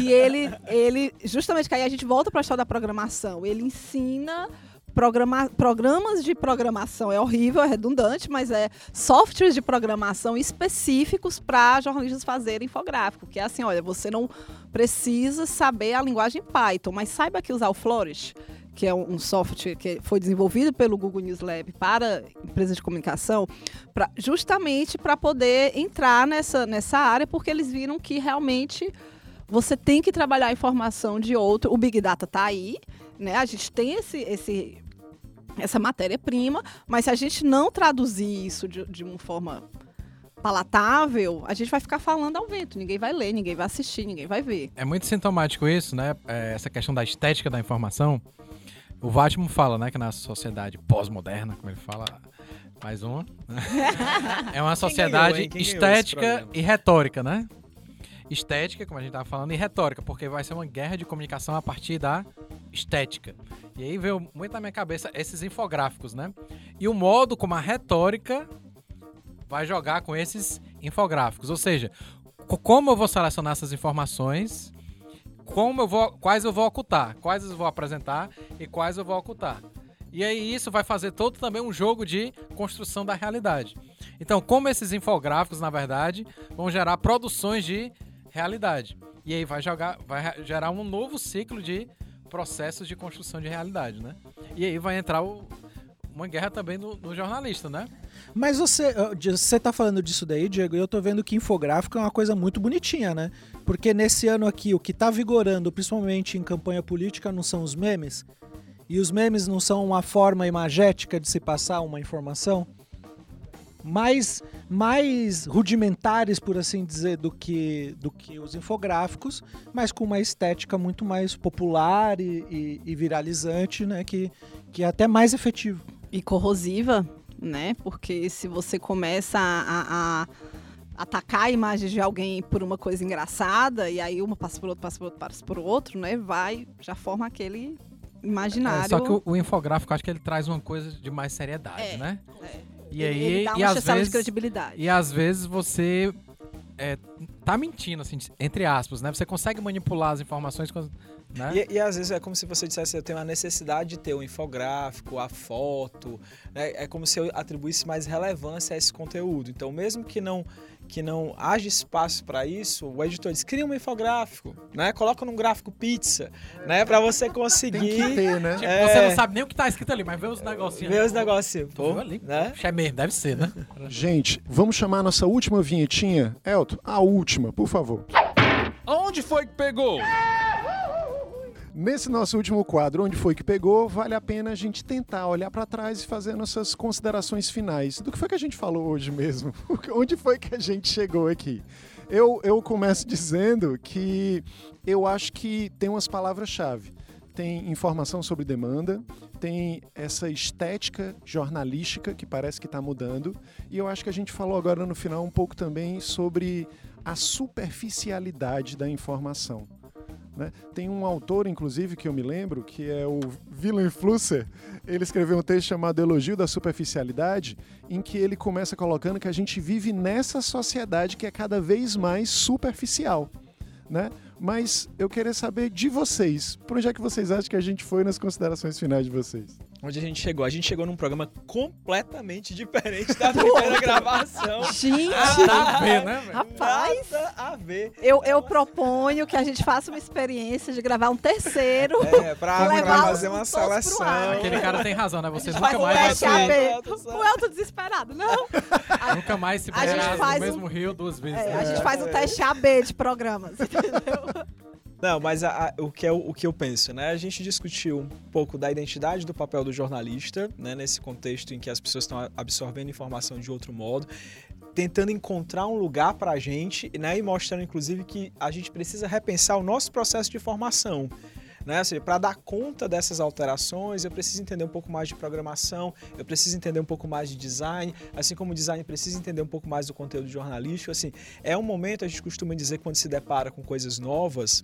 S5: E ele, ele, justamente que aí a gente volta para a história da programação. Ele ensina programa, programas de programação. É horrível, é redundante, mas é softwares de programação específicos para jornalistas fazerem infográfico. Que é assim, olha, você não precisa saber a linguagem Python, mas saiba que usar o Flourish que é um software que foi desenvolvido pelo Google News Lab para empresas de comunicação, pra, justamente para poder entrar nessa, nessa área, porque eles viram que realmente você tem que trabalhar a informação de outro. O Big Data está aí, né? A gente tem esse, esse, essa matéria-prima, mas se a gente não traduzir isso de, de uma forma palatável, a gente vai ficar falando ao vento. Ninguém vai ler, ninguém vai assistir, ninguém vai ver.
S3: É muito sintomático isso, né? É, essa questão da estética da informação. O Vatimo fala, né, que na sociedade pós-moderna, como ele fala, mais uma, né? é uma sociedade
S6: ganhou
S3: estética e retórica, né? Estética, como a gente tava falando, e retórica, porque vai ser uma guerra de comunicação a partir da estética. E aí veio muito na minha cabeça esses infográficos, né? E o modo como a retórica vai jogar com esses infográficos, ou seja, co- como eu vou selecionar essas informações como eu vou, quais eu vou ocultar, quais eu vou apresentar e quais eu vou ocultar. E aí isso vai fazer todo também um jogo de construção da realidade. Então, como esses infográficos, na verdade, vão gerar produções de realidade. E aí vai jogar, vai gerar um novo ciclo de processos de construção de realidade, né? E aí vai entrar o- uma guerra também no, no jornalista, né?
S4: Mas você, você tá falando disso daí, Diego, e eu tô vendo que infográfico é uma coisa muito bonitinha, né? Porque nesse ano aqui, o que tá vigorando, principalmente em campanha política, não são os memes. E os memes não são uma forma imagética de se passar uma informação mais, mais rudimentares, por assim dizer, do que, do que os infográficos, mas com uma estética muito mais popular e, e- e viralizante, né? Que, que é até mais efetivo.
S5: e corrosiva, né? Porque se você começa a, a- atacar a imagem de alguém por uma coisa engraçada, e aí uma passa por outro, passa por outro, passa por outro, né? Vai, já forma aquele imaginário.
S3: É, só que o, o infográfico, acho que ele traz uma coisa de mais seriedade,
S5: É,
S3: né?
S5: é.
S3: E
S5: Ele-
S3: aí,
S5: ele dá
S3: e
S5: uma
S3: às
S5: chancela de
S3: vezes,
S5: credibilidade.
S3: e às vezes você é, tá mentindo, assim, entre aspas, né? Você consegue manipular as informações, quando- né?
S6: E, e às vezes é como se você dissesse, eu tenho a necessidade de ter o infográfico, a foto, né? É como se eu atribuísse mais relevância a esse conteúdo. Então, mesmo que não que não haja espaço para isso, o editor diz, cria um infográfico, né? Coloca num gráfico pizza, né? Para você [laughs]
S2: Tem que
S6: conseguir
S2: ter, né?
S3: Tipo,
S6: é.
S3: Você não sabe nem o que tá escrito ali, mas vê os negocinhos.
S6: ver os negocinhos. Pô,
S3: ali?
S6: né?
S3: Acho que É mesmo, deve ser, né?
S2: Gente, vamos chamar a nossa última vinhetinha? Elton, a última, por favor.
S1: Aonde foi que pegou?
S2: Nesse nosso último quadro, onde foi que pegou, vale a pena a gente tentar olhar para trás e fazer nossas considerações finais. Do que foi que a gente falou hoje mesmo? [laughs] onde foi que a gente chegou aqui? Eu, eu começo [laughs] dizendo que eu acho que tem umas palavras-chave. Tem informação sobre demanda, tem essa estética jornalística que parece que está mudando, e eu acho que a gente falou agora no final um pouco também sobre a superficialidade da informação. Né? Tem um autor, inclusive, que eu me lembro, que é o Willem Flusser. Ele escreveu um texto chamado Elogio da Superficialidade, em que ele começa colocando que a gente vive nessa sociedade que é cada vez mais superficial. Né? Mas eu queria saber de vocês, por onde é que vocês acham que a gente foi nas considerações finais de vocês?
S6: Onde a gente chegou? A gente chegou num programa completamente diferente da [laughs] primeira gravação.
S5: Gente,
S3: Tá a ver, né, velho?
S5: rapaz,
S6: Nada a ver.
S5: eu, eu proponho que a gente faça uma experiência de gravar um terceiro.
S6: É, pra,
S5: Levar
S6: pra fazer uma seleção.
S3: Aquele cara tem razão, né? Você
S5: A gente
S3: nunca mais vai
S5: teste
S3: se,
S5: AB. O Elton desesperado, não. [laughs]
S3: nunca mais se
S5: A faz
S3: no
S5: um-
S3: mesmo rio duas vezes.
S5: É,
S3: né?
S5: a gente faz um teste AB de programas, [laughs] entendeu?
S6: Não, mas a- a- o, que é, o, que eu penso, né? A gente discutiu um pouco da identidade do papel do jornalista, né? Nesse contexto em que as pessoas estão a- absorvendo informação de outro modo, tentando encontrar um lugar pra gente, né? E mostrando, inclusive, que a gente precisa repensar o nosso processo de formação. Né? Para dar conta dessas alterações, eu preciso entender um pouco mais de programação, eu preciso entender um pouco mais de design, assim como o design precisa entender um pouco mais do conteúdo jornalístico. Assim, é um momento, a gente costuma dizer, quando se depara com coisas novas,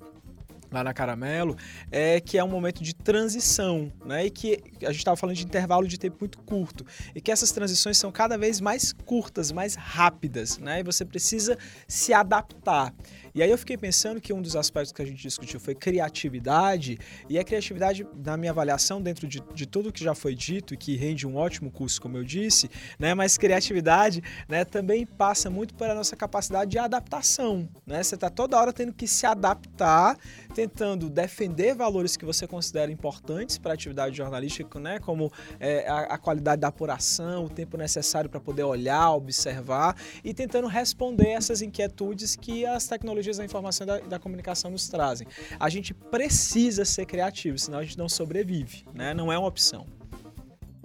S6: lá na Caramelo, é que é um momento de transição, né? E que a gente estava falando de intervalo de tempo muito curto e que essas transições são cada vez mais curtas, mais rápidas, né? E você precisa se adaptar. E aí eu fiquei pensando que um dos aspectos que a gente discutiu foi criatividade, e a criatividade, na minha avaliação, dentro de, de tudo que já foi dito, que rende um ótimo curso, como eu disse, né? Mas criatividade né, também passa muito pela nossa capacidade de adaptação. Né? Você está toda hora tendo que se adaptar, tentando defender valores que você considera importantes para a atividade jornalística, né? como é, a, a qualidade da apuração, o tempo necessário para poder olhar, observar, e tentando responder essas inquietudes que as tecnologias tecnologias da informação e da, da, comunicação nos trazem. A gente precisa ser criativo, senão a gente não sobrevive, né? Não é uma opção.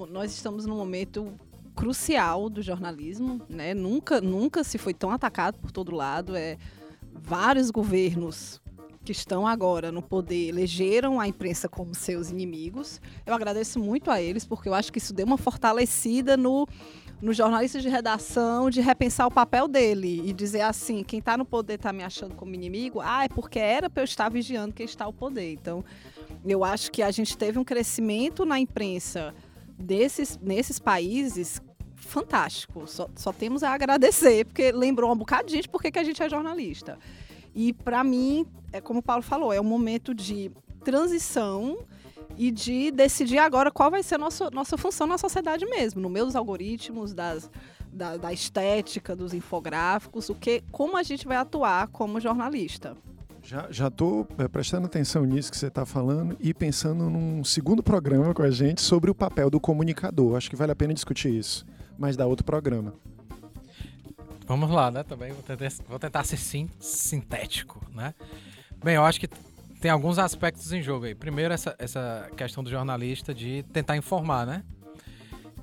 S5: Nós estamos num momento crucial do jornalismo, né? Nunca, nunca se foi tão atacado por todo lado. É vários governos que estão agora no poder elegeram a imprensa como seus inimigos. Eu agradeço muito a eles porque eu acho que isso deu uma fortalecida no no jornalista de redação de repensar o papel dele e dizer assim, quem está no poder está me achando como inimigo, ah, é porque era para eu estar vigiando quem está ao poder. Então, eu acho que a gente teve um crescimento na imprensa desses, nesses países fantástico. Só, só temos a agradecer, porque lembrou um bocado de gente porque que a gente é jornalista. E para mim, é como o Paulo falou, é um momento de transição e de decidir agora qual vai ser a nossa, nossa função na sociedade mesmo, no meio dos algoritmos, das, da, da estética, dos infográficos, o que, como a gente vai atuar como jornalista.
S2: Já estou é, prestando atenção nisso que você está falando e pensando num segundo programa com a gente sobre o papel do comunicador. Acho que vale a pena discutir isso, mas dá outro programa.
S3: Vamos lá, né? Também vou tentar, vou tentar ser sim, sintético, né? Bem, eu acho que tem alguns aspectos em jogo aí. Primeiro, essa, essa questão do jornalista de tentar informar, né?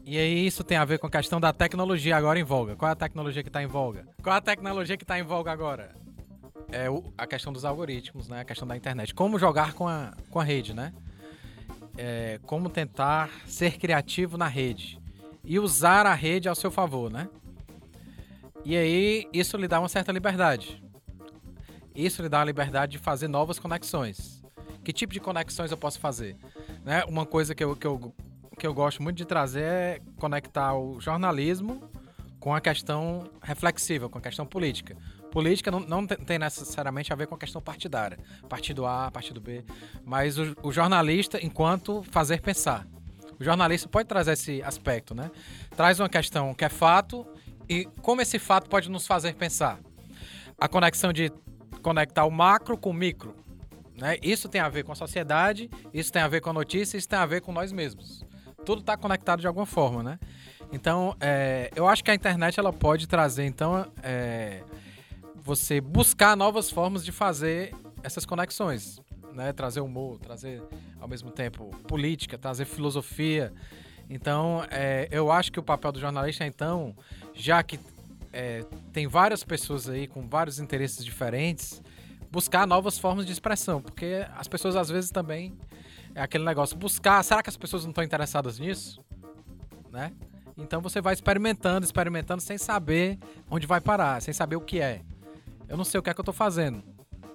S3: E aí isso tem a ver com a questão da tecnologia agora em voga. Qual é a tecnologia que está em voga? Qual é a tecnologia que está em voga agora? É o, a questão dos algoritmos, né? A questão da internet. Como jogar com a, com a rede, né? É, como tentar ser criativo na rede. E usar a rede ao seu favor, né? E aí isso lhe dá uma certa liberdade. Isso lhe dá a liberdade de fazer novas conexões. Que tipo de conexões eu posso fazer? Né? Uma coisa que eu, que, eu, que eu gosto muito de trazer é conectar o jornalismo com a questão reflexiva, com a questão política. Política não, não tem necessariamente a ver com a questão partidária, partido A, partido B, mas o, o jornalista enquanto fazer pensar. O jornalista pode trazer esse aspecto, né? Traz uma questão que é fato e como esse fato pode nos fazer pensar. A conexão de conectar o macro com o micro. Né? Isso tem a ver com a sociedade, isso tem a ver com a notícia, isso tem a ver com nós mesmos. Tudo está conectado de alguma forma, né? Então, é, eu acho que a internet ela pode trazer, então, é, você buscar novas formas de fazer essas conexões, né? Trazer humor, trazer ao mesmo tempo política, trazer filosofia. Então, é, eu acho que o papel do jornalista, então, já que é, tem várias pessoas aí com vários interesses diferentes, buscar novas formas de expressão, porque as pessoas às vezes também é aquele negócio, buscar, será que as pessoas não estão interessadas nisso? Né? Então você vai experimentando, experimentando sem saber onde vai parar, sem saber o que é. Eu não sei o que é que eu estou fazendo.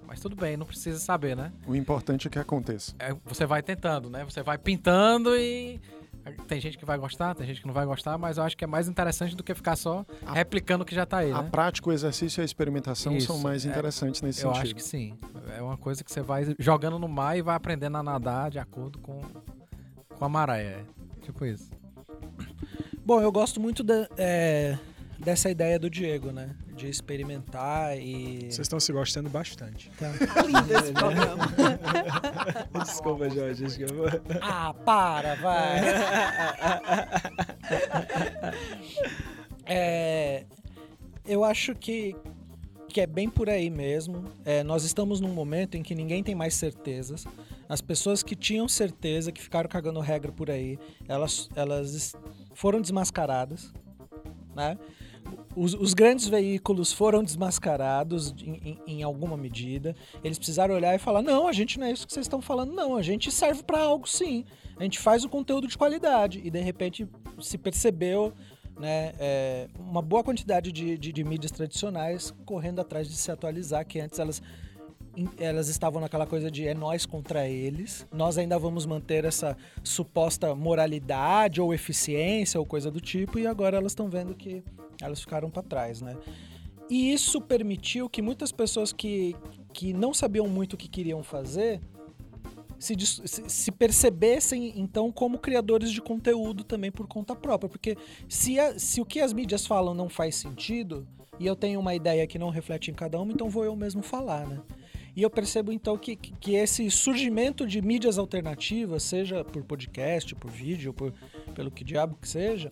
S3: Mas tudo bem, não precisa saber, né?
S2: O importante é que aconteça.
S3: É, você vai tentando, né? Você vai pintando e tem gente que vai gostar, tem gente que não vai gostar, mas eu acho que é mais interessante do que ficar só a, replicando o que já está aí.
S2: A
S3: né?
S2: prática, o exercício e a experimentação Isso, são mais é, interessantes é, nesse
S3: eu
S2: sentido.
S3: Eu acho que sim. É uma coisa que você vai jogando no mar e vai aprendendo a nadar de acordo com, com a maré. É tipo isso.
S4: Bom, eu gosto muito da, é, dessa ideia do Diego, né? De experimentar e.
S6: Vocês estão se gostando bastante.
S5: Tá, [laughs] lindo esse [laughs] programa.
S6: desculpa, Jorge. Desculpa.
S4: Ah, para, vai. [laughs] é, eu acho que, que é bem por aí mesmo. É, nós estamos num momento em que ninguém tem mais certezas. As pessoas que tinham certeza, que ficaram cagando regra por aí, elas, elas foram desmascaradas, né? Os, os grandes veículos foram desmascarados em, em- em alguma medida. Eles precisaram olhar e falar: não, a gente não é isso que vocês estão falando, não. A gente serve para algo sim. A gente faz o conteúdo de qualidade. E de repente se percebeu né, é, uma boa quantidade de, de, de mídias tradicionais correndo atrás de se atualizar, que antes elas elas estavam naquela coisa de é nós contra eles. Nós ainda vamos manter essa suposta moralidade ou eficiência ou coisa do tipo e agora elas estão vendo que elas ficaram para trás, né? E isso permitiu que muitas pessoas que, que não sabiam muito o que queriam fazer se, se percebessem então como criadores de conteúdo também por conta própria. Porque se, a- se o que as mídias falam não faz sentido, e eu tenho uma ideia que não reflete em cada uma, então vou eu mesmo falar, né? E eu percebo então que, que esse surgimento de mídias alternativas, seja por podcast, por vídeo, por, pelo que diabo que seja,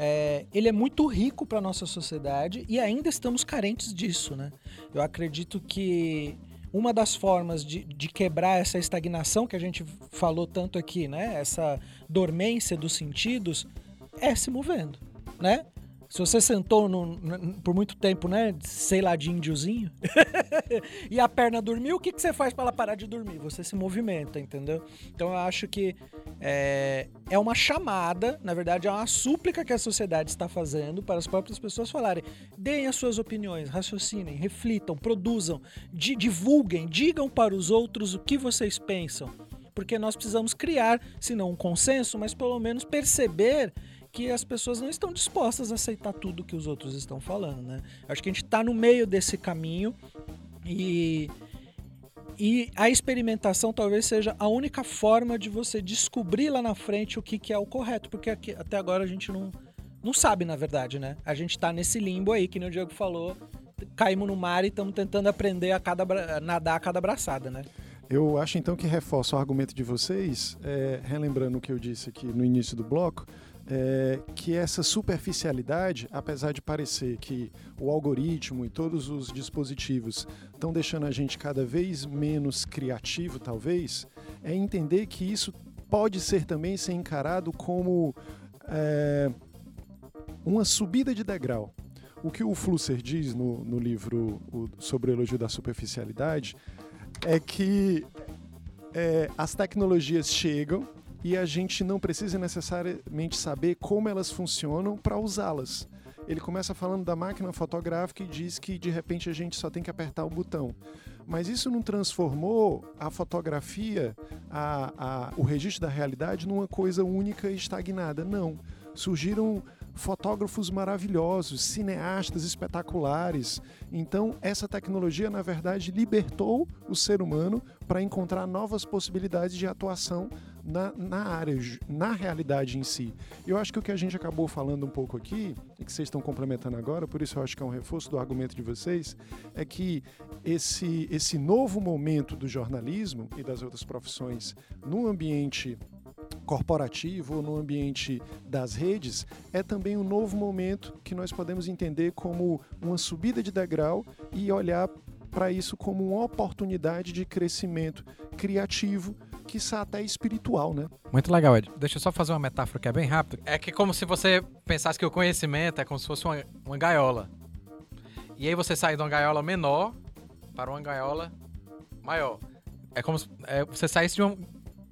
S4: é, ele é muito rico para nossa sociedade e ainda estamos carentes disso, né? Eu acredito que uma das formas de, de quebrar essa estagnação que a gente falou tanto aqui, né? Essa dormência dos sentidos é se movendo, né? Se você sentou no- n- por muito tempo, né? Sei lá, de índiozinho, [laughs] e a perna dormiu, o que, que você faz para ela parar de dormir? Você se movimenta, entendeu? Então eu acho que é, é uma chamada, na verdade, é uma súplica que a sociedade está fazendo para as próprias pessoas falarem: deem as suas opiniões, raciocinem, reflitam, produzam, di- divulguem, digam para os outros o que vocês pensam. Porque nós precisamos criar, se não um consenso, mas pelo menos perceber que as pessoas não estão dispostas a aceitar tudo que os outros estão falando, né? Acho que a gente está no meio desse caminho e e a experimentação talvez seja a única forma de você descobrir lá na frente o que, que é o correto, porque aqui- até agora a gente não, não sabe, na verdade, né? A gente tá nesse limbo aí, que nem o Diego falou, caímos no mar e estamos tentando aprender a cada nadar a cada braçada, né?
S2: Eu acho então que reforça o argumento de vocês, é, relembrando o que eu disse aqui no início do bloco, é, que essa superficialidade, apesar de parecer que o algoritmo e todos os dispositivos estão deixando a gente cada vez menos criativo, talvez, é entender que isso pode ser também ser encarado como é, uma subida de degrau. O que o Flusser diz no, no livro o- sobre o elogio da superficialidade é que é, as tecnologias chegam e a gente não precisa necessariamente saber como elas funcionam para usá-las. Ele começa falando da máquina fotográfica e diz que de repente a gente só tem que apertar o botão. Mas isso não transformou a fotografia, a- a- o registro da realidade, numa coisa única e estagnada. Não. Surgiram fotógrafos maravilhosos, cineastas espetaculares. Então, essa tecnologia, na verdade, libertou o ser humano para encontrar novas possibilidades de atuação na, na área, na realidade em si. Eu acho que o que a gente acabou falando um pouco aqui, e que vocês estão complementando agora, por isso eu acho que é um reforço do argumento de vocês, é que esse, esse novo momento do jornalismo e das outras profissões no ambiente corporativo ou no ambiente das redes é também um novo momento que nós podemos entender como uma subida de degrau e olhar para isso como uma oportunidade de crescimento criativo, que até espiritual, né?
S3: Muito legal, Ed. Deixa eu só fazer uma metáfora que é bem rápida. É que como se você pensasse que o conhecimento é como se fosse uma, uma gaiola. E aí você sai de uma gaiola menor para uma gaiola maior. É como se é, você saísse de um...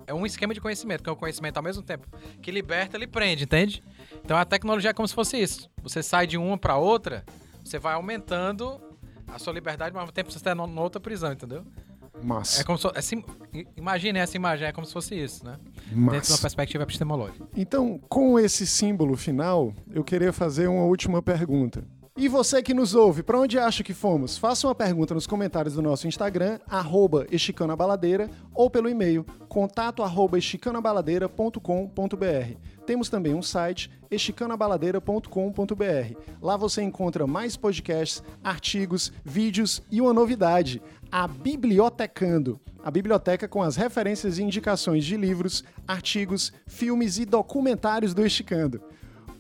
S3: É um esquema de conhecimento, que é o conhecimento ao mesmo tempo que liberta, ele prende, entende? Então a tecnologia é como se fosse isso. Você sai de uma para outra, você vai aumentando a sua liberdade, mas ao mesmo tempo você está numa outra prisão, entendeu?
S2: Mas,
S3: É como se, assim, i- imagine essa imagem, é como se fosse isso, né? Dentro de uma perspectiva epistemológica.
S2: Então, com esse símbolo final, eu queria fazer uma última pergunta. E você que nos ouve, para onde acha que fomos? Faça uma pergunta nos comentários do nosso Instagram, arroba esticandabaladeira, ou pelo e-mail, contato arroba esticandabaladeira.com.br. Temos também um site, esticandabaladeira.com.br. Lá você encontra mais podcasts, artigos, vídeos e uma novidade, a Bibliotecando. A biblioteca com as referências e indicações de livros, artigos, filmes e documentários do Esticando.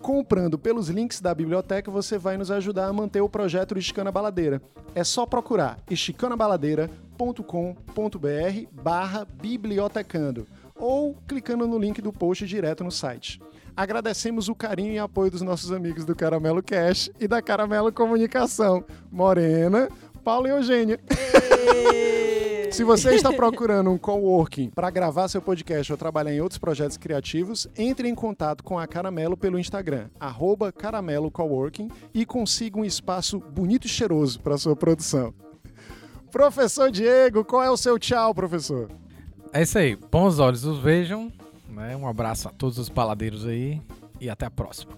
S2: Comprando pelos links da biblioteca, você vai nos ajudar a manter o projeto do Esticando a Baladeira. É só procurar esticandabaladeira.com.br barra bibliotecando ou clicando no link do post direto no site. Agradecemos o carinho e apoio dos nossos amigos do Caramelo Cash e da Caramelo Comunicação. Morena, Paulo e Eugênia. Se você está procurando um coworking para gravar seu podcast ou trabalhar em outros projetos criativos, entre em contato com a Caramelo pelo Instagram, arroba Caramelo Coworking, e consiga um espaço bonito e cheiroso para sua produção. Professor Diego, qual é o seu tchau, professor?
S3: É isso aí. Bons olhos os vejam. Né? Um abraço a todos os paladeiros aí e até a próxima.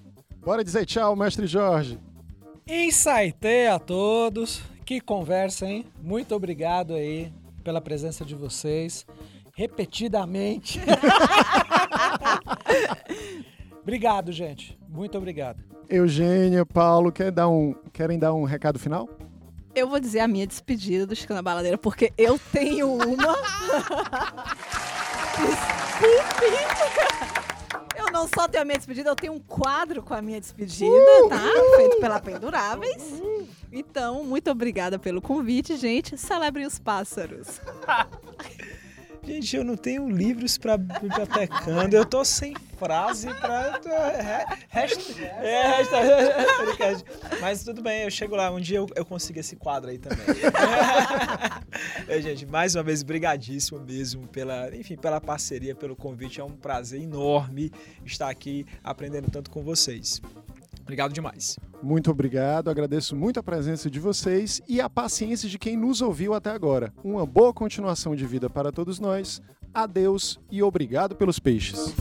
S2: Bora dizer tchau, mestre Jorge.
S4: Insightei a todos. Que conversa, hein? Muito obrigado aí pela presença de vocês. Repetidamente. [laughs] obrigado, gente. Muito obrigado.
S2: Eugênia, Paulo, quer dar um, querem dar um recado final?
S5: Eu vou dizer a minha despedida do Chico na Baladeira, porque eu tenho uma. Desculpe! Eu não só tenho a minha despedida, eu tenho um quadro com a minha despedida, tá? Feito pela Penduráveis. Então, muito obrigada pelo convite, gente. Celebrem os pássaros. [laughs]
S6: Gente, eu não tenho livros pra bibliotecando, eu tô sem frase pra. Resta, é, resta, Mas tudo bem, eu chego lá, um dia eu, eu consigo esse quadro aí também. [laughs] é, gente, mais uma vez, brigadíssimo mesmo pela, enfim, pela parceria, pelo convite. É um prazer enorme estar aqui aprendendo tanto com vocês. Obrigado demais.
S2: Muito obrigado, agradeço muito a presença de vocês e a paciência de quem nos ouviu até agora. Uma boa continuação de vida para todos nós. Adeus e obrigado pelos peixes.